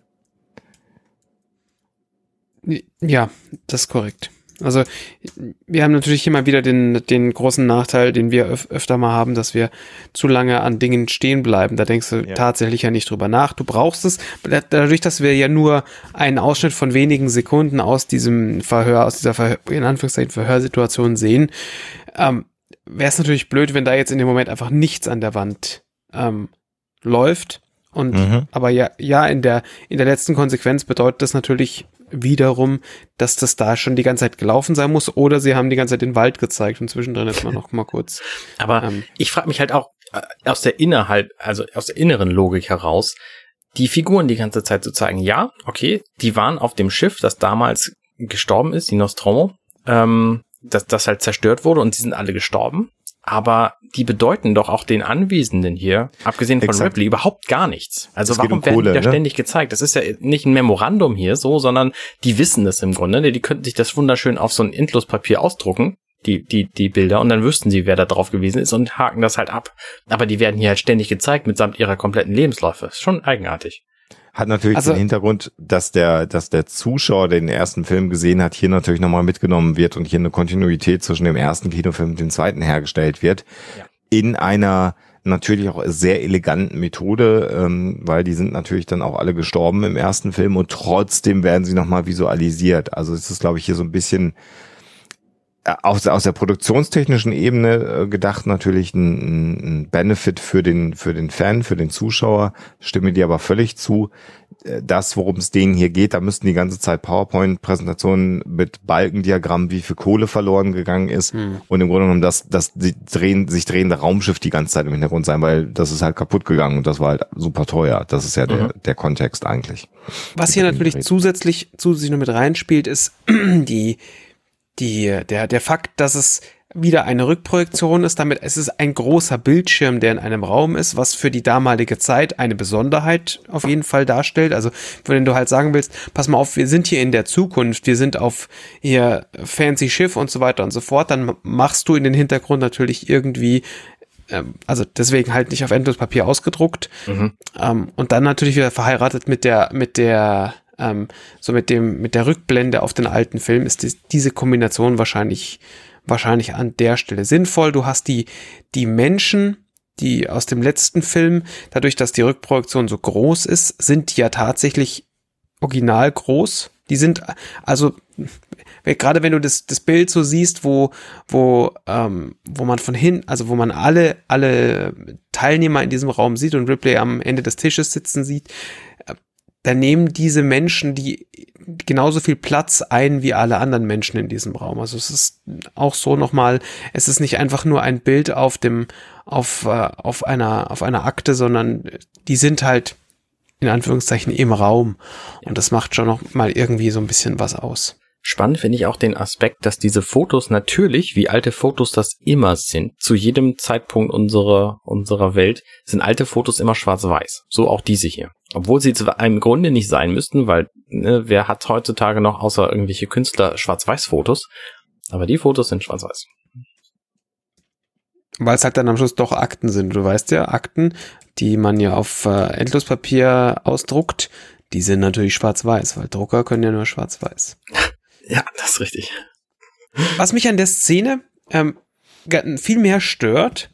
Ja, das ist korrekt. Also wir haben natürlich immer wieder den, den großen Nachteil, den wir öf öfter mal haben, dass wir zu lange an Dingen stehen bleiben. Da denkst du Ja. tatsächlich ja nicht drüber nach. Du brauchst es. Dadurch, dass wir ja nur einen Ausschnitt von wenigen Sekunden aus diesem Verhör, aus dieser Verhör, in Anführungszeichen Verhörsituation sehen, ähm, wäre es natürlich blöd, wenn da jetzt in dem Moment einfach nichts an der Wand ähm, läuft. Und Mhm. aber ja, ja, in der, in der letzten Konsequenz bedeutet das natürlich wiederum, dass das da schon die ganze Zeit gelaufen sein muss oder sie haben die ganze Zeit den Wald gezeigt und zwischendrin jetzt mal noch mal kurz. aber Ähm. ich frage mich halt auch äh, aus der innerhalb, also aus der inneren Logik heraus, die Figuren die ganze Zeit zu zeigen. Ja, okay, die waren auf dem Schiff, das damals gestorben ist, die Nostromo, ähm, das, das halt zerstört wurde und sie sind alle gestorben. Aber die bedeuten doch auch den Anwesenden hier, abgesehen von Exakt. Ripley, überhaupt gar nichts. Also Es warum um werden Kohle, die da ne? ständig gezeigt? Das ist ja nicht ein Memorandum hier so, sondern die wissen das im Grunde. Die könnten sich das wunderschön auf so ein Endlospapier ausdrucken, die, die, die Bilder, und dann wüssten sie, wer da drauf gewesen ist und haken das halt ab. Aber die werden hier halt ständig gezeigt mitsamt ihrer kompletten Lebensläufe. Ist schon eigenartig. Hat natürlich Also- den Hintergrund, dass der, dass der Zuschauer, der den ersten Film gesehen hat, hier natürlich nochmal mitgenommen wird und hier eine Kontinuität zwischen dem ersten Kinofilm und dem zweiten hergestellt wird. Ja. In einer natürlich auch sehr eleganten Methode, ähm, weil die sind natürlich dann auch alle gestorben im ersten Film und trotzdem werden sie nochmal visualisiert. Also es ist, glaube ich, hier so ein bisschen aus, aus der produktionstechnischen Ebene äh, gedacht natürlich ein, ein- Benefit für den, für den Fan, für den Zuschauer, stimme dir aber völlig zu. Äh, Das, worum es denen hier geht, da müssten die ganze Zeit PowerPoint-Präsentationen mit Balkendiagrammen, wie viel Kohle verloren gegangen ist. Hm. Und im Grunde genommen das, das drehen, sich drehende Raumschiff die ganze Zeit im Hintergrund sein, weil das ist halt kaputt gegangen und das war halt super teuer. Das ist ja der, der Kontext eigentlich. Was hier natürlich zusätzlich, zusätzlich noch mit reinspielt, ist die, die, der, der Fakt, dass es wieder eine Rückprojektion ist. Damit es ist ein großer Bildschirm, der in einem Raum ist, was für die damalige Zeit eine Besonderheit auf jeden Fall darstellt. Also, wenn du halt sagen willst, pass mal auf, wir sind hier in der Zukunft, wir sind auf hier fancy Schiff und so weiter und so fort, dann machst du in den Hintergrund natürlich irgendwie ähm, also deswegen halt nicht auf Endlospapier ausgedruckt, Mhm. ähm, und dann natürlich wieder verheiratet mit der, mit der, ähm, so mit dem, mit der Rückblende auf den alten Film ist dies, diese Kombination wahrscheinlich, wahrscheinlich an der Stelle sinnvoll. Du hast die, die Menschen, die aus dem letzten Film, dadurch, dass die Rückprojektion so groß ist, sind die ja tatsächlich original groß. Die sind, also, gerade wenn du das, das Bild so siehst, wo, wo, ähm, wo man von hin, also wo man alle, alle Teilnehmer in diesem Raum sieht und Ripley am Ende des Tisches sitzen sieht, dann nehmen diese Menschen, die genauso viel Platz ein wie alle anderen Menschen in diesem Raum. Also es ist auch so nochmal, es ist nicht einfach nur ein Bild auf dem, auf, äh, auf einer, auf einer Akte, sondern die sind halt in Anführungszeichen im Raum. Und das macht schon noch mal irgendwie so ein bisschen was aus. Spannend finde ich auch den Aspekt, dass diese Fotos natürlich, wie alte Fotos das immer sind, zu jedem Zeitpunkt unserer, unserer Welt, sind alte Fotos immer schwarz-weiß. So auch diese hier. Obwohl sie zwar im Grunde nicht sein müssten, weil ne, wer hat heutzutage noch außer irgendwelche Künstler Schwarz-Weiß-Fotos? Aber die Fotos sind schwarz-weiß. Weil es halt dann am Schluss doch Akten sind. Du weißt ja, Akten, die man ja auf äh, Endlospapier ausdruckt, die sind natürlich schwarz-weiß, weil Drucker können ja nur schwarz-weiß. Ja, das ist richtig. Was mich an der Szene ähm, viel mehr stört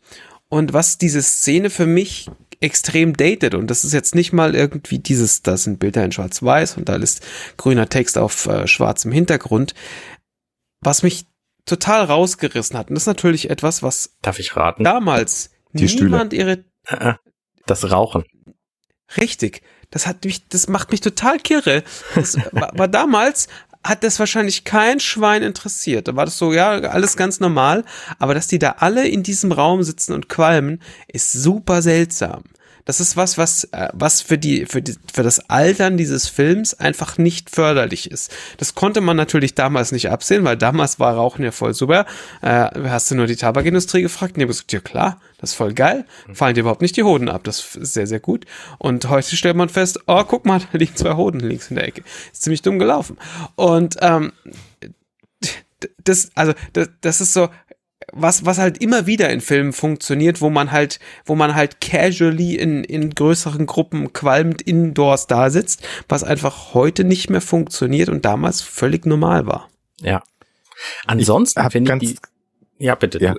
und was diese Szene für mich extrem datet und das ist jetzt nicht mal irgendwie dieses, das sind Bilder in schwarz-weiß und da ist grüner Text auf äh, schwarzem Hintergrund. Was mich total rausgerissen hat und das ist natürlich etwas, was Darf ich raten? damals Die niemand ihre Das Rauchen. Richtig. Das hat mich, das macht mich total kirre. Das war, war damals hat das wahrscheinlich kein Schwein interessiert. Da war das so, ja, alles ganz normal. Aber dass die da alle in diesem Raum sitzen und qualmen, ist super seltsam. Das ist was, was, äh, was für die, für die, für das Altern dieses Films einfach nicht förderlich ist. Das konnte man natürlich damals nicht absehen, weil damals war Rauchen ja voll super. Äh, hast du nur die Tabakindustrie gefragt? Und die haben gesagt, ja klar, das ist voll geil. Fallen dir überhaupt nicht die Hoden ab. Das ist sehr, sehr gut. Und heute stellt man fest, oh, guck mal, da liegen zwei Hoden links in der Ecke. Ist ziemlich dumm gelaufen. Und, ähm, das, also, das, das ist so, was, was halt immer wieder in Filmen funktioniert, wo man halt, wo man halt casually in, in größeren Gruppen qualmend indoors da sitzt, was einfach heute nicht mehr funktioniert und damals völlig normal war. Ja. Ansonsten finde ich ganz- die. Ja, bitte, Ja.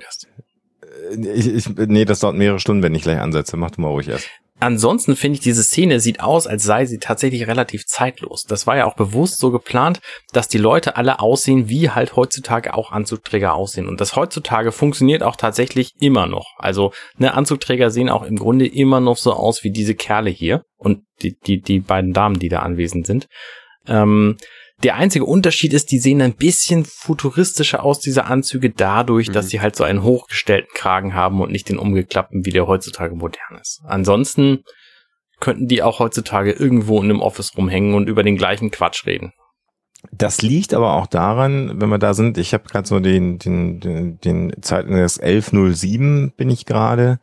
Ich, ich, nee, das dauert mehrere Stunden, wenn ich gleich ansetze. Mach du mal ruhig erst. Ansonsten finde ich, diese Szene sieht aus, als sei sie tatsächlich relativ zeitlos. Das war ja auch bewusst so geplant, dass die Leute alle aussehen, wie halt heutzutage auch Anzugträger aussehen. Und das heutzutage funktioniert auch tatsächlich immer noch. Also, ne, Anzugträger sehen auch im Grunde immer noch so aus wie diese Kerle hier und die, die, die beiden Damen, die da anwesend sind. Ähm, der einzige Unterschied ist, die sehen ein bisschen futuristischer aus, diese Anzüge, dadurch, dass Mhm. sie halt so einen hochgestellten Kragen haben und nicht den umgeklappten, wie der heutzutage modern ist. Ansonsten könnten die auch heutzutage irgendwo in einem Office rumhängen und über den gleichen Quatsch reden. Das liegt aber auch daran, wenn wir da sind, ich habe gerade so den, den, den, den Zeitindex 1107 bin ich gerade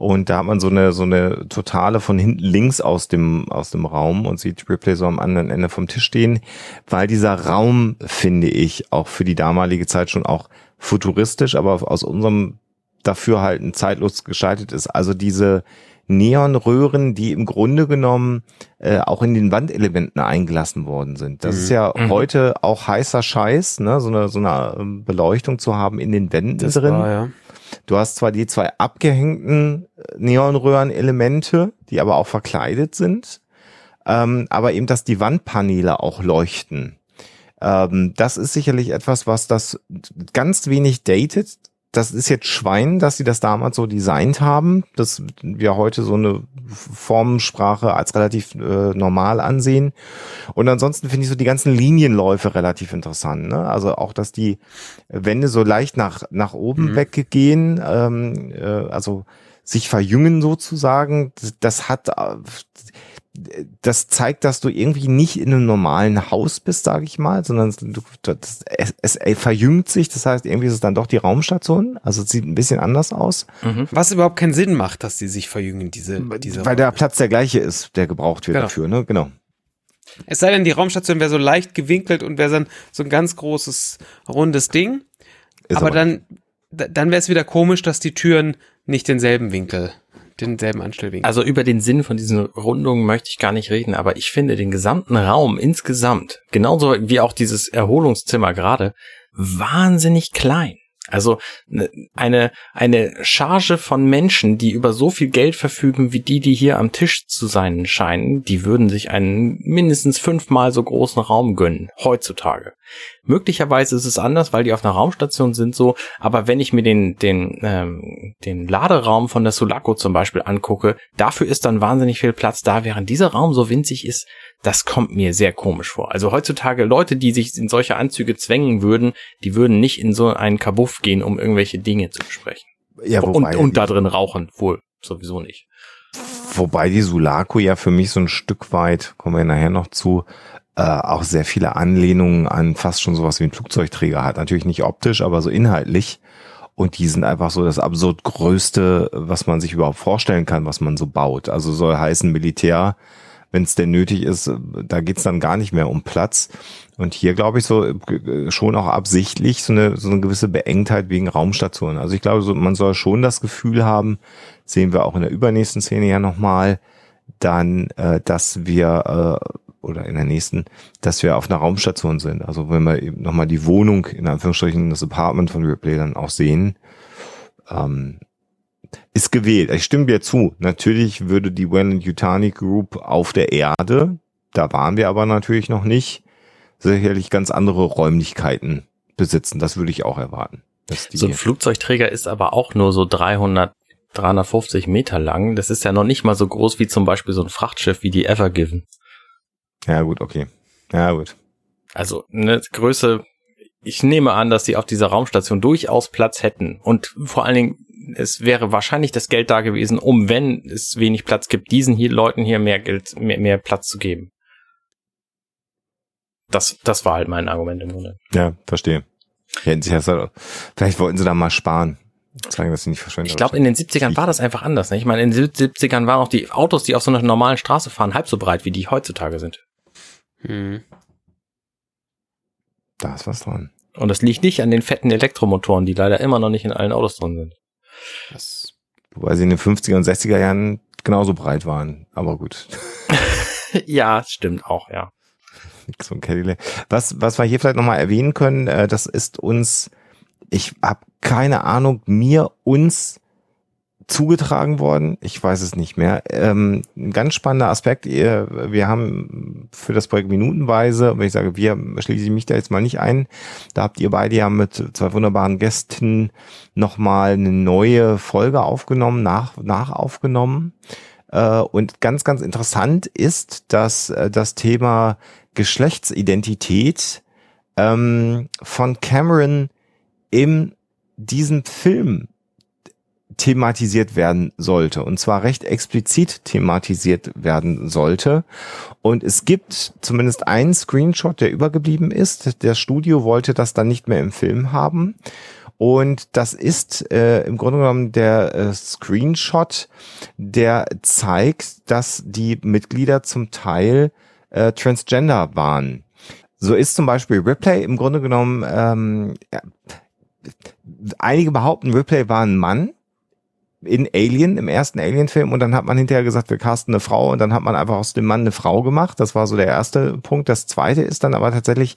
und da hat man so eine so eine totale von hinten links aus dem aus dem Raum und sieht Ripley so am anderen Ende vom Tisch stehen, weil dieser Raum finde ich auch für die damalige Zeit schon auch futuristisch, aber aus unserem Dafürhalten zeitlos gestaltet ist. Also diese Neonröhren, die im Grunde genommen äh, auch in den Wandelementen eingelassen worden sind. Das Mhm. ist ja Mhm. heute auch heißer Scheiß, ne? so eine so eine ähm, Beleuchtung zu haben in den Wänden drin. war, ja. Du hast zwar die zwei abgehängten äh, Neonröhren-Elemente, die aber auch verkleidet sind, ähm, aber eben, dass die Wandpaneele auch leuchten. Ähm, das ist sicherlich etwas, was das ganz wenig datet. Das ist jetzt Schwein, dass sie das damals so designt haben, dass wir heute so eine Formensprache als relativ äh, normal ansehen. Und ansonsten finde ich so die ganzen Linienläufe relativ interessant. Ne? Also auch, dass die Wände so leicht nach, nach oben Mhm. weggehen, ähm, äh, also sich verjüngen sozusagen. Das, das hat, äh, das zeigt, dass du irgendwie nicht in einem normalen Haus bist, sage ich mal, sondern du, das, es, es verjüngt sich. Das heißt, irgendwie ist es dann doch die Raumstation. Also es sieht ein bisschen anders aus, Mhm. Was überhaupt keinen Sinn macht, dass die sich verjüngen, diese, diese weil der Platz der gleiche ist, der gebraucht wird Genau. dafür. Ne? Genau. Es sei denn, die Raumstation wäre so leicht gewinkelt und wäre dann so ein ganz großes, rundes Ding. Ist aber, dann, da- dann wäre es wieder komisch, dass die Türen nicht denselben Winkel, denselben Anstellwinkel. Also über den Sinn von diesen Rundungen möchte ich gar nicht reden, aber ich finde den gesamten Raum insgesamt, genauso wie auch dieses Erholungszimmer gerade, wahnsinnig klein. Also ne- eine, eine Charge von Menschen, die über so viel Geld verfügen wie die, die hier am Tisch zu sein scheinen, die würden sich einen mindestens fünfmal so großen Raum gönnen, heutzutage. Möglicherweise ist es anders, weil die auf einer Raumstation sind so, aber wenn ich mir den, den, ähm, den Laderaum von der Sulaco zum Beispiel angucke, dafür ist dann wahnsinnig viel Platz da, während dieser Raum so winzig ist, das kommt mir sehr komisch vor. Also heutzutage Leute, die sich in solche Anzüge zwängen würden, die würden nicht in so einen Kabuff gehen, um irgendwelche Dinge zu besprechen. Ja, und, und da drin rauchen, wohl sowieso nicht. Wobei die Sulaco ja für mich so ein Stück weit, kommen wir nachher noch zu, äh, auch sehr viele Anlehnungen an fast schon sowas wie ein Flugzeugträger hat. Natürlich nicht optisch, aber so inhaltlich. Und die sind einfach so das absurd größte, was man sich überhaupt vorstellen kann, was man so baut. Also soll heißen Militär, wenn es denn nötig ist, da geht's dann gar nicht mehr um Platz. Und hier glaube ich so äh, schon auch absichtlich so eine, so eine gewisse Beengtheit wegen Raumstationen. Also ich glaube, so, man soll schon das Gefühl haben, sehen wir auch in der übernächsten Szene ja nochmal, dann, äh, dass wir äh, oder in der nächsten, dass wir auf einer Raumstation sind. Also wenn wir eben nochmal die Wohnung, in Anführungsstrichen das Apartment von Ripley dann auch sehen, ähm, ist gewählt. Ich stimme dir zu. Natürlich würde die Wayland Yutani Group auf der Erde, da waren wir aber natürlich noch nicht, sicherlich ganz andere Räumlichkeiten besitzen. Das würde ich auch erwarten. so ein Flugzeugträger ist aber auch nur so 300, 350 Meter lang. Das ist ja noch nicht mal so groß wie zum Beispiel so ein Frachtschiff wie die Ever Given. Ja, gut, okay. Ja, gut. Also eine Größe, ich nehme an, dass sie auf dieser Raumstation durchaus Platz hätten. Und vor allen Dingen es wäre wahrscheinlich das Geld da gewesen, um, wenn es wenig Platz gibt, diesen hier Leuten hier mehr Geld, mehr, mehr Platz zu geben. Das, das war halt mein Argument im Grunde. Ja, verstehe. Hätten sie das, vielleicht wollten sie da mal sparen. Zeigen, dass sie nicht verschwenden. Ich glaube, in den 70ern war das einfach anders. Ne? Ich meine, in den 70ern waren auch die Autos, die auf so einer normalen Straße fahren, halb so breit, wie die heutzutage sind. Hm. Da ist was dran. Und das liegt nicht an den fetten Elektromotoren, die leider immer noch nicht in allen Autos drin sind. Das, wobei sie in den 50er und 60er Jahren genauso breit waren. Aber gut. ja, stimmt auch, ja. So ein Cadillac. Was, was wir hier vielleicht nochmal erwähnen können, äh, das ist uns, ich habe keine Ahnung, mir, uns zugetragen worden. Ich weiß es nicht mehr. Ähm, ein ganz spannender Aspekt. Wir haben für das Projekt Minutenweise, wenn ich sage, wir schließe ich mich da jetzt mal nicht ein. Da habt ihr beide ja mit zwei wunderbaren Gästen nochmal eine neue Folge aufgenommen, nach, nach aufgenommen. Äh, und ganz, ganz interessant ist, dass äh, das Thema Geschlechtsidentität ähm, von Cameron in diesem Film thematisiert werden sollte. Und zwar recht explizit thematisiert werden sollte. Und es gibt zumindest einen Screenshot, der übergeblieben ist. Der Studio wollte das dann nicht mehr im Film haben. Und das ist äh, im Grunde genommen der äh, Screenshot, der zeigt, dass die Mitglieder zum Teil äh, Transgender waren. So ist zum Beispiel Ripley im Grunde genommen, ähm, ja, einige behaupten, Ripley war ein Mann, in Alien, im ersten Alien-Film, und dann hat man hinterher gesagt, wir casten eine Frau, und dann hat man einfach aus dem Mann eine Frau gemacht. Das war so der erste Punkt. Das zweite ist dann aber tatsächlich,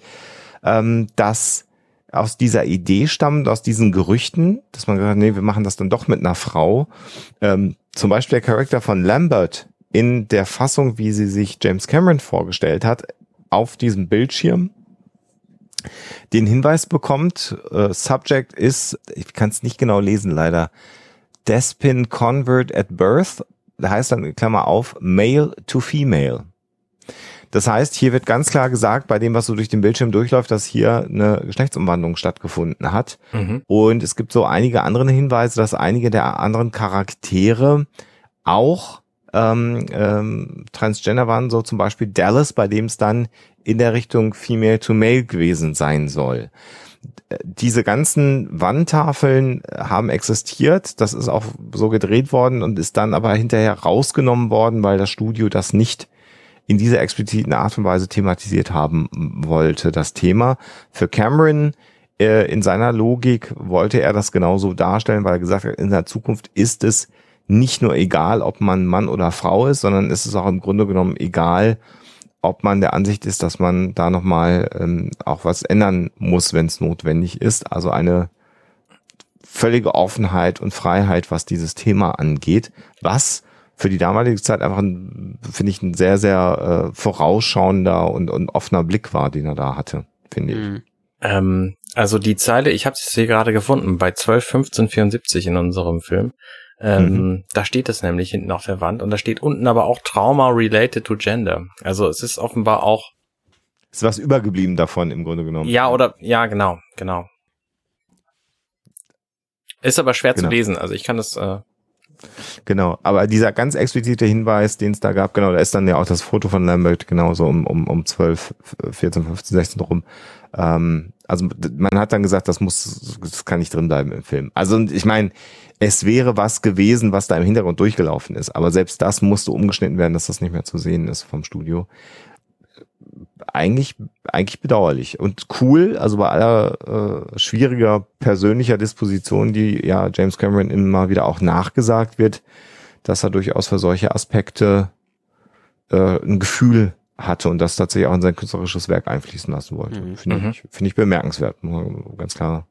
ähm, dass aus dieser Idee stammt, aus diesen Gerüchten, dass man gesagt hat, nee, wir machen das dann doch mit einer Frau. Ähm, zum Beispiel der Charakter von Lambert in der Fassung, wie sie sich James Cameron vorgestellt hat, auf diesem Bildschirm den Hinweis bekommt, äh, Subject ist, ich kann es nicht genau lesen leider, Despin Convert at Birth, da heißt dann, Klammer auf, Male to Female. Das heißt, hier wird ganz klar gesagt, bei dem, was so durch den Bildschirm durchläuft, dass hier eine Geschlechtsumwandlung stattgefunden hat. Mhm. Und es gibt so einige andere Hinweise, dass einige der anderen Charaktere auch ähm, ähm, Transgender waren, so zum Beispiel Dallas, bei dem es dann in der Richtung Female to Male gewesen sein soll diese ganzen Wandtafeln haben existiert. Das ist auch so gedreht worden und ist dann aber hinterher rausgenommen worden, weil das Studio das nicht in dieser expliziten Art und Weise thematisiert haben wollte. Das Thema für Cameron äh, in seiner Logik wollte er das genauso darstellen, weil er gesagt hat, in der Zukunft ist es nicht nur egal, ob man Mann oder Frau ist, sondern ist es auch im Grunde genommen egal, ob man der Ansicht ist, dass man da nochmal ähm, auch was ändern muss, wenn es notwendig ist. Also eine völlige Offenheit und Freiheit, was dieses Thema angeht, was für die damalige Zeit einfach, finde ich, ein sehr, sehr äh, vorausschauender und, und offener Blick war, den er da hatte, finde ich. Mhm. Ähm, also die Zeile, ich habe es hier gerade gefunden, bei 12.15.74 in unserem Film, Ähm, Mhm. Da steht es nämlich hinten auf der Wand und da steht unten aber auch Trauma related to gender. Also es ist offenbar auch, Ist was übergeblieben davon im Grunde genommen. ja oder, ja genau, genau. Ist aber schwer Genau. zu lesen, also ich kann das, äh, Genau, aber dieser ganz explizite Hinweis, den es da gab, genau, da ist dann ja auch das Foto von Lambert genauso um, um, um 12, 14, 15, 16 rum. Ähm, also man hat dann gesagt, das muss, das kann nicht drin bleiben im Film. Also ich meine, es wäre was gewesen, was da im Hintergrund durchgelaufen ist, aber selbst das musste umgeschnitten werden, dass das nicht mehr zu sehen ist vom Studio. Eigentlich, eigentlich bedauerlich und cool, also bei aller äh, schwieriger persönlicher Disposition, die ja James Cameron immer wieder auch nachgesagt wird, dass er durchaus für solche Aspekte äh, ein Gefühl hatte und das tatsächlich auch in sein künstlerisches Werk einfließen lassen wollte. Mhm. Finde Mhm. ich, finde ich bemerkenswert, muss man ganz klar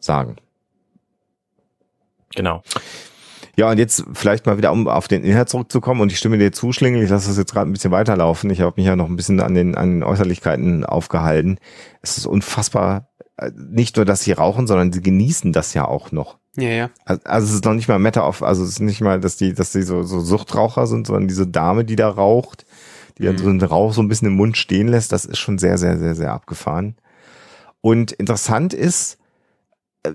sagen. genau. Ja, und jetzt vielleicht mal wieder, um auf den Inhalt zurückzukommen und ich stimme dir zu, Schlingel, ich lasse das jetzt gerade ein bisschen weiterlaufen. Ich habe mich ja noch ein bisschen an den, an den Äußerlichkeiten aufgehalten. Es ist unfassbar, äh, nicht nur, dass sie rauchen, sondern sie genießen das ja auch noch. Ja, ja. Also also es ist noch nicht mal Meta auf, also es ist nicht mal, dass die, dass die so, so Suchtraucher sind, sondern diese Dame, die da raucht, die dann Mhm. so einen Rauch so ein bisschen im Mund stehen lässt, das ist schon sehr, sehr, sehr, sehr abgefahren. Und interessant ist, äh,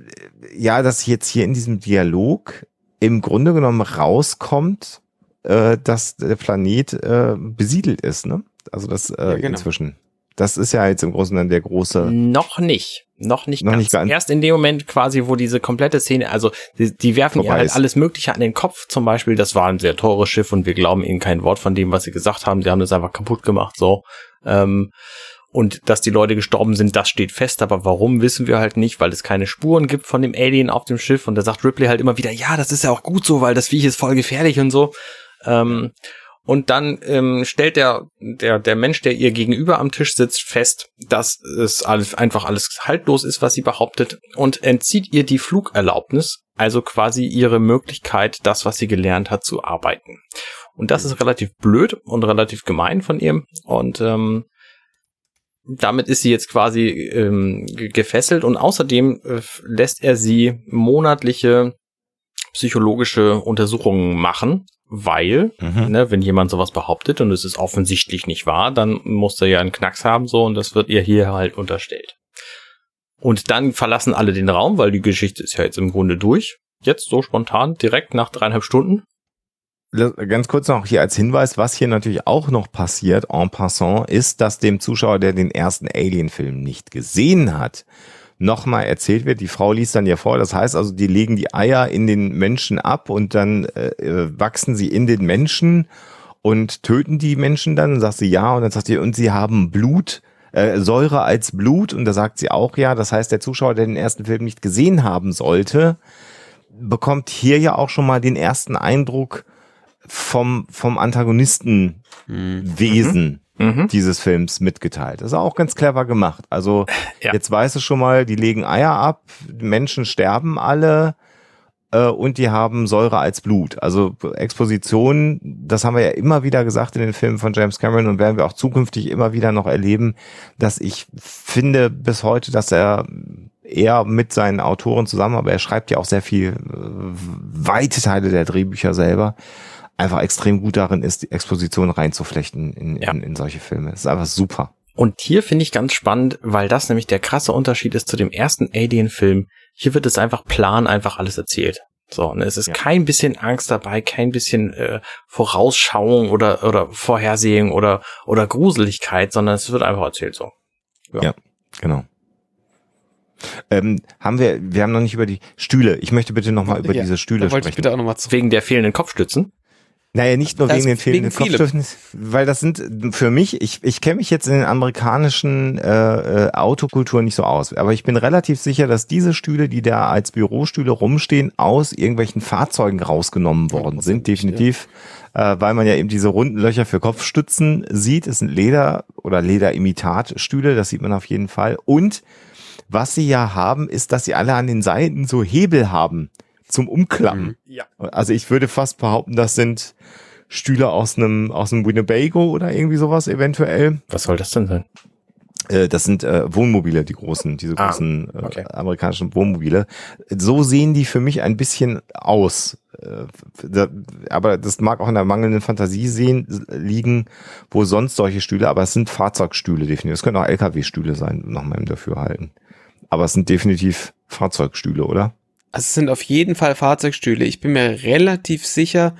ja, dass jetzt hier in diesem Dialog im Grunde genommen rauskommt, äh, dass der Planet äh, besiedelt ist, ne? Also das äh, Ja, genau. inzwischen. Das ist ja jetzt im Großen und Ganzen der große. Noch nicht. Noch nicht Noch ganz. nicht ganz. Erst in dem Moment quasi, wo diese komplette Szene, also die, die werfen ihr halt ist. alles Mögliche an den Kopf. Zum Beispiel, das war ein sehr teures Schiff und wir glauben ihnen kein Wort von dem, was sie gesagt haben. Sie haben das einfach kaputt gemacht, so. Ähm, und dass die Leute gestorben sind, das steht fest, aber warum wissen wir halt nicht, weil es keine Spuren gibt von dem Alien auf dem Schiff und da sagt Ripley halt immer wieder, ja, das ist ja auch gut so, weil das Viech ist voll gefährlich und so. Ähm, und dann ähm, stellt der, der, der Mensch, der ihr gegenüber am Tisch sitzt, fest, dass es alles, einfach alles haltlos ist, was sie behauptet, und entzieht ihr die Flugerlaubnis, also quasi ihre Möglichkeit, das, was sie gelernt hat, zu arbeiten. Und das ist relativ blöd und relativ gemein von ihr. Und ähm, damit ist sie jetzt quasi ähm, ge- gefesselt und außerdem äh, lässt er sie monatliche psychologische Untersuchungen machen, weil Mhm. ne, wenn jemand sowas behauptet und es ist offensichtlich nicht wahr, dann muss er ja einen Knacks haben so und das wird ihr hier halt unterstellt. Und dann verlassen alle den Raum, weil die Geschichte ist ja jetzt im Grunde durch. Jetzt so spontan, direkt nach dreieinhalb Stunden. Ganz kurz noch hier als Hinweis, was hier natürlich auch noch passiert en passant, ist, dass dem Zuschauer, der den ersten Alien-Film nicht gesehen hat, nochmal erzählt wird. Die Frau liest dann ja vor, das heißt also, die legen die Eier in den Menschen ab und dann äh, äh, wachsen sie in den Menschen und töten die Menschen dann. Und sagt sie ja und dann sagt sie, und sie haben Blut, äh, Säure als Blut und da sagt sie auch ja. Das heißt, der Zuschauer, der den ersten Film nicht gesehen haben sollte, bekommt hier ja auch schon mal den ersten Eindruck vom, vom Antagonistenwesen Mhm. Dieses Films mitgeteilt. Das ist auch ganz clever gemacht. Also Ja. jetzt weißt du schon mal, die legen Eier ab, Menschen sterben alle äh, und die haben Säure als Blut. Also Exposition, das haben wir ja immer wieder gesagt in den Filmen von James Cameron und werden wir auch zukünftig immer wieder noch erleben, dass ich finde bis heute, dass er eher mit seinen Autoren zusammen, aber er schreibt ja auch sehr viel, äh, weite Teile der Drehbücher selber, einfach extrem gut darin ist, die Exposition reinzuflechten in, Ja. in, in solche Filme. Das ist einfach super. Und hier finde ich ganz spannend, weil das nämlich der krasse Unterschied ist zu dem ersten Alien-Film. Hier wird es einfach plan, einfach alles erzählt. So, und es ist Ja. kein bisschen Angst dabei, kein bisschen äh, Vorausschauung oder oder Vorhersehung oder oder Gruseligkeit, sondern es wird einfach erzählt so. Genau. Ähm, haben wir, wir haben noch nicht über die Stühle. Ich möchte bitte nochmal über Ja, diese Stühle Da wollte ich sprechen. bitte auch nochmal zu. Wegen der fehlenden Kopfstützen. Naja, nicht nur Das wegen den fehlenden. Kopfstützen, weil das sind für mich, ich, ich kenne mich jetzt in den amerikanischen äh, äh, Autokulturen nicht so aus, aber ich bin relativ sicher, dass diese Stühle, die da als Bürostühle rumstehen, aus irgendwelchen Fahrzeugen rausgenommen worden sind, definitiv, äh, weil man ja eben diese runden Löcher für Kopfstützen sieht. Es sind Leder- oder Lederimitatstühle, das sieht man auf jeden Fall. Und was sie ja haben, ist, dass sie alle an den Seiten so Hebel haben zum Umklappen. Ja. Also ich würde fast behaupten, das sind Stühle aus einem aus einem Winnebago oder irgendwie sowas eventuell. Was soll das denn sein? Äh, das sind äh, Wohnmobile, die großen, diese Ah, großen äh, okay. amerikanischen Wohnmobile. So sehen die für mich ein bisschen aus. Äh, da, aber das mag auch in der mangelnden Fantasie sehen, liegen, wo sonst solche Stühle, aber es sind Fahrzeugstühle definitiv. Es können auch LKW-Stühle sein, nach meinem Dafürhalten. Aber es sind definitiv Fahrzeugstühle, oder? Also es sind auf jeden Fall Fahrzeugstühle. Ich bin mir relativ sicher,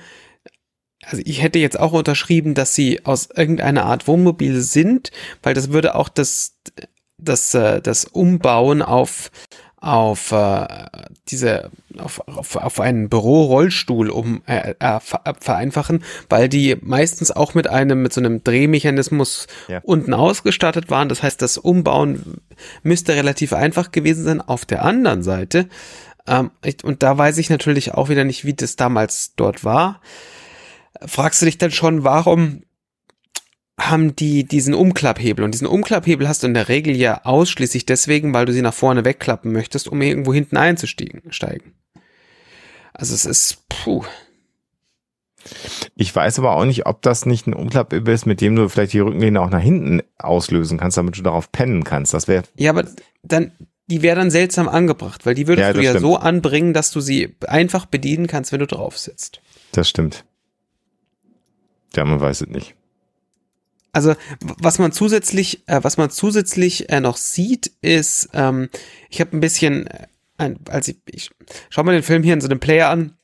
also ich hätte jetzt auch unterschrieben, dass sie aus irgendeiner Art Wohnmobil sind, weil das würde auch das, das, äh, das Umbauen auf auf äh, diese auf, auf, auf einen Bürorollstuhl um äh, äh, äh, vereinfachen, weil die meistens auch mit einem mit so einem Drehmechanismus Ja. unten ausgestattet waren. Das heißt, das Umbauen müsste relativ einfach gewesen sein. Auf der anderen Seite ähm, ich, und da weiß ich natürlich auch wieder nicht, wie das damals dort war. Fragst du dich dann schon, warum haben die diesen Umklapphebel? Und diesen Umklapphebel hast du in der Regel ja ausschließlich deswegen, weil du sie nach vorne wegklappen möchtest, um irgendwo hinten einzusteigen. steigen. Also es ist, puh. Ich weiß aber auch nicht, ob das nicht ein Umklappübel ist, mit dem du vielleicht die Rückenlehne auch nach hinten auslösen kannst, damit du darauf pennen kannst. Das wäre Ja, aber dann, die wäre dann seltsam angebracht, weil die würdest Ja, du ja stimmt. so anbringen, dass du sie einfach bedienen kannst, wenn du drauf sitzt. Das stimmt. Ja, man weiß es nicht. Also was man zusätzlich, äh, was man zusätzlich äh, noch sieht, ist, ähm, ich habe ein bisschen, äh, als ich, ich schau mal den Film hier in so einem Player an,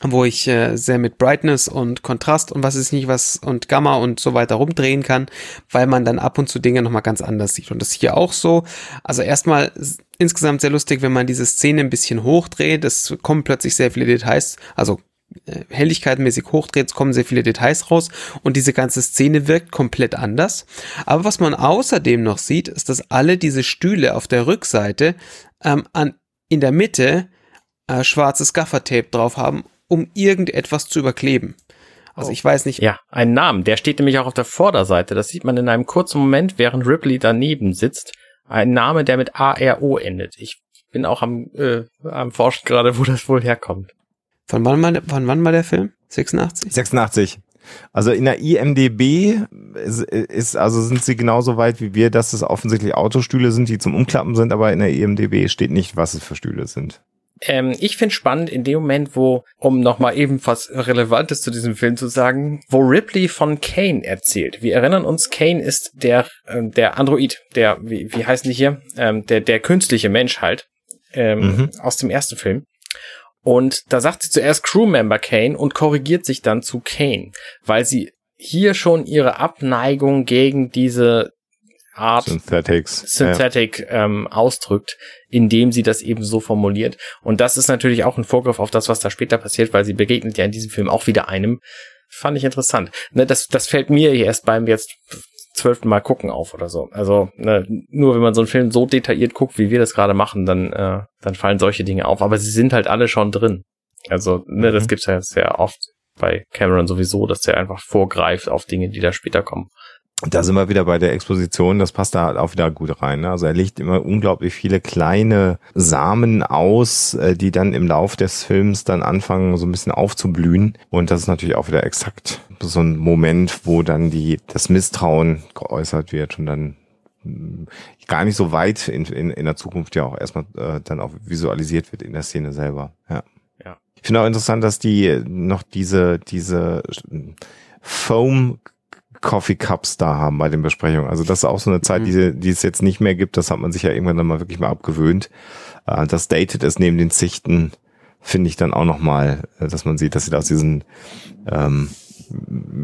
wo ich äh, sehr mit Brightness und Kontrast und was ist nicht was und Gamma und so weiter rumdrehen kann, weil man dann ab und zu Dinge nochmal ganz anders sieht. Und das hier auch so. Also erstmal insgesamt sehr lustig, wenn man diese Szene ein bisschen hochdreht, es kommen plötzlich sehr viele Details, also äh, helligkeitenmäßig hochdreht, es kommen sehr viele Details raus und diese ganze Szene wirkt komplett anders. Aber was man außerdem noch sieht, ist, dass alle diese Stühle auf der Rückseite ähm, an, in der Mitte äh, schwarzes Gaffertape drauf haben, um irgendetwas zu überkleben. Also ich weiß nicht, Ja, einen Namen. Der steht nämlich auch auf der Vorderseite. Das sieht man in einem kurzen Moment, während Ripley daneben sitzt. Ein Name, der mit ARO endet. Ich bin auch am, äh, am Forschen gerade, wo das wohl herkommt. von wann, mal, von wann war der Film? 86? 86. Also in der IMDB ist, ist, also sind sie genauso weit wie wir, dass es offensichtlich Autostühle sind, die zum Umklappen sind, aber in der IMDB steht nicht, was es für Stühle sind. Ähm, ich finde spannend in dem Moment, wo, um nochmal eben was Relevantes zu diesem Film zu sagen, wo Ripley von Kane erzählt. Wir erinnern uns, Kane ist der, ähm, der Android, der, wie, wie heißen die hier? Ähm, der, der künstliche Mensch halt, ähm, Mhm. aus dem ersten Film. Und da sagt sie zuerst Crewmember Kane und korrigiert sich dann zu Kane, weil sie hier schon ihre Abneigung gegen diese Art Synthetics. Synthetic ähm, ausdrückt, indem sie das eben so formuliert. Und das ist natürlich auch ein Vorgriff auf das, was da später passiert, weil sie begegnet ja in diesem Film auch wieder einem. Fand ich interessant. Ne, das, das fällt mir erst beim jetzt zwölften Mal gucken auf oder so. Also ne, nur wenn man so einen Film so detailliert guckt, wie wir das gerade machen, dann, äh, dann fallen solche Dinge auf. Aber sie sind halt alle schon drin. Also ne, das Mhm. gibt's ja sehr oft bei Cameron sowieso, dass der einfach vorgreift auf Dinge, die da später kommen. Da sind wir wieder bei der Exposition, das passt da halt auch wieder gut rein. Ne? Also er legt immer unglaublich viele kleine Samen aus, äh, die dann im Lauf des Films dann anfangen, so ein bisschen aufzublühen. Und das ist natürlich auch wieder exakt so ein Moment, wo dann die, das Misstrauen geäußert wird und dann mh, gar nicht so weit in, in, in der Zukunft ja auch erstmal äh, dann auch visualisiert wird in der Szene selber. Ja. Ja. Ich finde auch interessant, dass die noch diese, diese Foam Coffee Cups da haben bei den Besprechungen. Also das ist auch so eine Zeit, Mhm. die, die es jetzt nicht mehr gibt. Das hat man sich ja irgendwann dann mal wirklich mal abgewöhnt. Äh, Das datet es neben den Zichten, finde ich dann auch noch mal, äh, dass man sieht, dass sie da aus diesen ähm,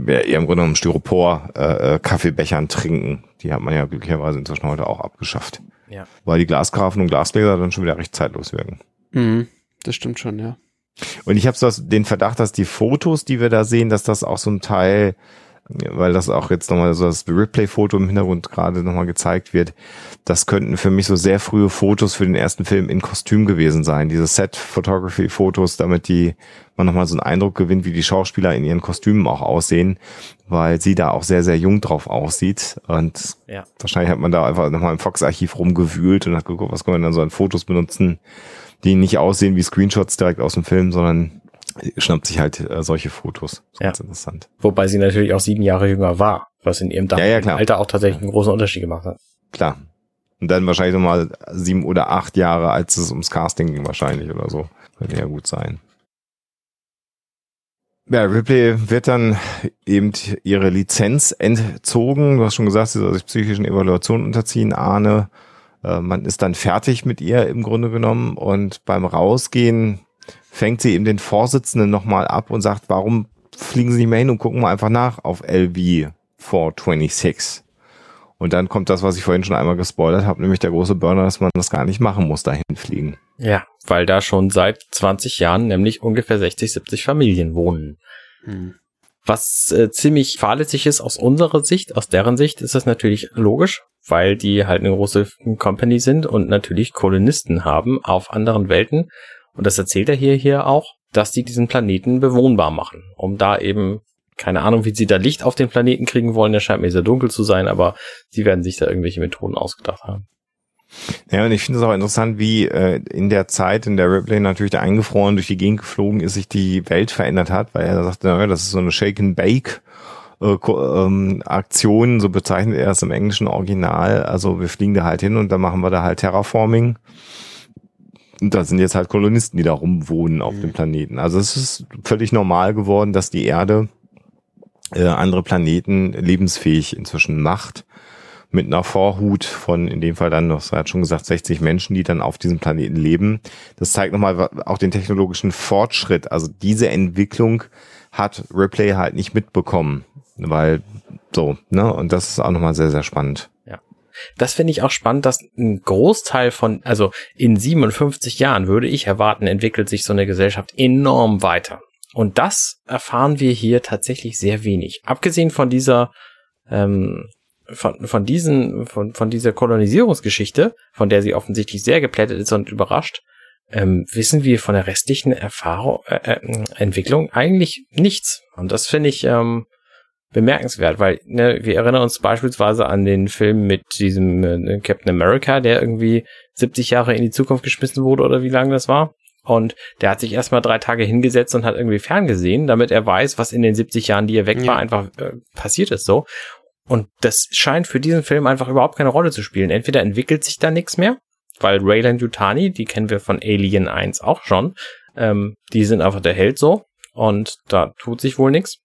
ja, eher im Grunde genommen Styropor äh, äh, Kaffeebechern trinken. Die hat man ja glücklicherweise inzwischen heute auch abgeschafft. Ja. Weil die Glasgrafen und Glasgläser dann schon wieder recht zeitlos wirken. Mhm, das stimmt schon, ja. Und ich habe so den Verdacht, dass die Fotos, die wir da sehen, dass das auch so ein Teil, weil das auch jetzt nochmal so das Replay-Foto im Hintergrund gerade nochmal gezeigt wird, das könnten für mich so sehr frühe Fotos für den ersten Film in Kostüm gewesen sein. Diese Set-Photography-Fotos, damit die man nochmal so einen Eindruck gewinnt, wie die Schauspieler in ihren Kostümen auch aussehen, weil sie da auch sehr, sehr jung drauf aussieht. Und Ja. wahrscheinlich hat man da einfach nochmal im Fox-Archiv rumgewühlt und hat geguckt, was kann man dann so an Fotos benutzen, die nicht aussehen wie Screenshots direkt aus dem Film, sondern schnappt sich halt äh, solche Fotos. Das ist Ja. Ganz interessant. Wobei sie natürlich auch sieben Jahre jünger war. Was in ihrem Ja, ja, damaligen klar. Alter auch tatsächlich einen großen Unterschied gemacht hat. Klar. Und dann wahrscheinlich nochmal sieben oder acht Jahre, als es ums Casting ging, wahrscheinlich oder so. Könnte ja gut sein. Ja, Ripley wird dann eben ihre Lizenz entzogen. Du hast schon gesagt, sie soll sich psychischen Evaluationen unterziehen, Ahne. Äh, man ist dann fertig mit ihr im Grunde genommen und beim Rausgehen fängt sie eben den Vorsitzenden nochmal ab und sagt, warum fliegen sie nicht mehr hin und gucken mal einfach nach auf LV 426. Und dann kommt das, was ich vorhin schon einmal gespoilert habe, nämlich der große Burner, dass man das gar nicht machen muss, dahin fliegen. Ja, weil da schon seit 20 Jahren nämlich ungefähr 60, 70 Familien wohnen. Hm. Was äh, ziemlich fahrlässig ist aus unserer Sicht, aus deren Sicht ist das natürlich logisch, weil die halt eine große Company sind und natürlich Kolonisten haben auf anderen Welten. Und das erzählt er hier hier auch, dass die diesen Planeten bewohnbar machen, um da eben keine Ahnung, wie sie da Licht auf den Planeten kriegen wollen. Der scheint mir sehr dunkel zu sein, aber sie werden sich da irgendwelche Methoden ausgedacht haben. Ja, und ich finde es auch interessant, wie äh, in der Zeit, in der Ripley natürlich da eingefroren durch die Gegend geflogen ist, sich die Welt verändert hat, weil er sagte, naja, das ist so eine Shake and Bake äh, ähm, Aktion, so bezeichnet er es im englischen Original. Also wir fliegen da halt hin und dann machen wir da halt Terraforming. Da sind jetzt halt Kolonisten, die da rumwohnen auf dem Planeten. Also es ist völlig normal geworden, dass die Erde äh, andere Planeten lebensfähig inzwischen macht mit einer Vorhut von, in dem Fall dann noch, er hat schon gesagt, 60 Menschen, die dann auf diesem Planeten leben. Das zeigt nochmal auch den technologischen Fortschritt. Also diese Entwicklung hat Ripley halt nicht mitbekommen, weil so, ne, und das ist auch nochmal sehr, sehr spannend. Das finde ich auch spannend, dass ein Großteil von, also in 57 Jahren würde ich erwarten, entwickelt sich so eine Gesellschaft enorm weiter. Und das erfahren wir hier tatsächlich sehr wenig. Abgesehen von dieser, ähm, von, von diesen, von, von dieser Kolonisierungsgeschichte, von der sie offensichtlich sehr geplättet ist und überrascht, ähm, wissen wir von der restlichen Erfahrung, äh, äh, Entwicklung eigentlich nichts. Und das finde ich, ähm, bemerkenswert, weil ne, wir erinnern uns beispielsweise an den Film mit diesem äh, Captain America, der irgendwie 70 Jahre in die Zukunft geschmissen wurde oder wie lange das war. Und der hat sich erstmal drei Tage hingesetzt und hat irgendwie ferngesehen, damit er weiß, was in den 70 Jahren, die er weg Ja. war, einfach äh, passiert ist so. Und das scheint für diesen Film einfach überhaupt keine Rolle zu spielen. Entweder entwickelt sich da nichts mehr, weil Raylan Yutani, die kennen wir von Alien 1 auch schon, ähm, die sind einfach der Held so und da tut sich wohl nichts.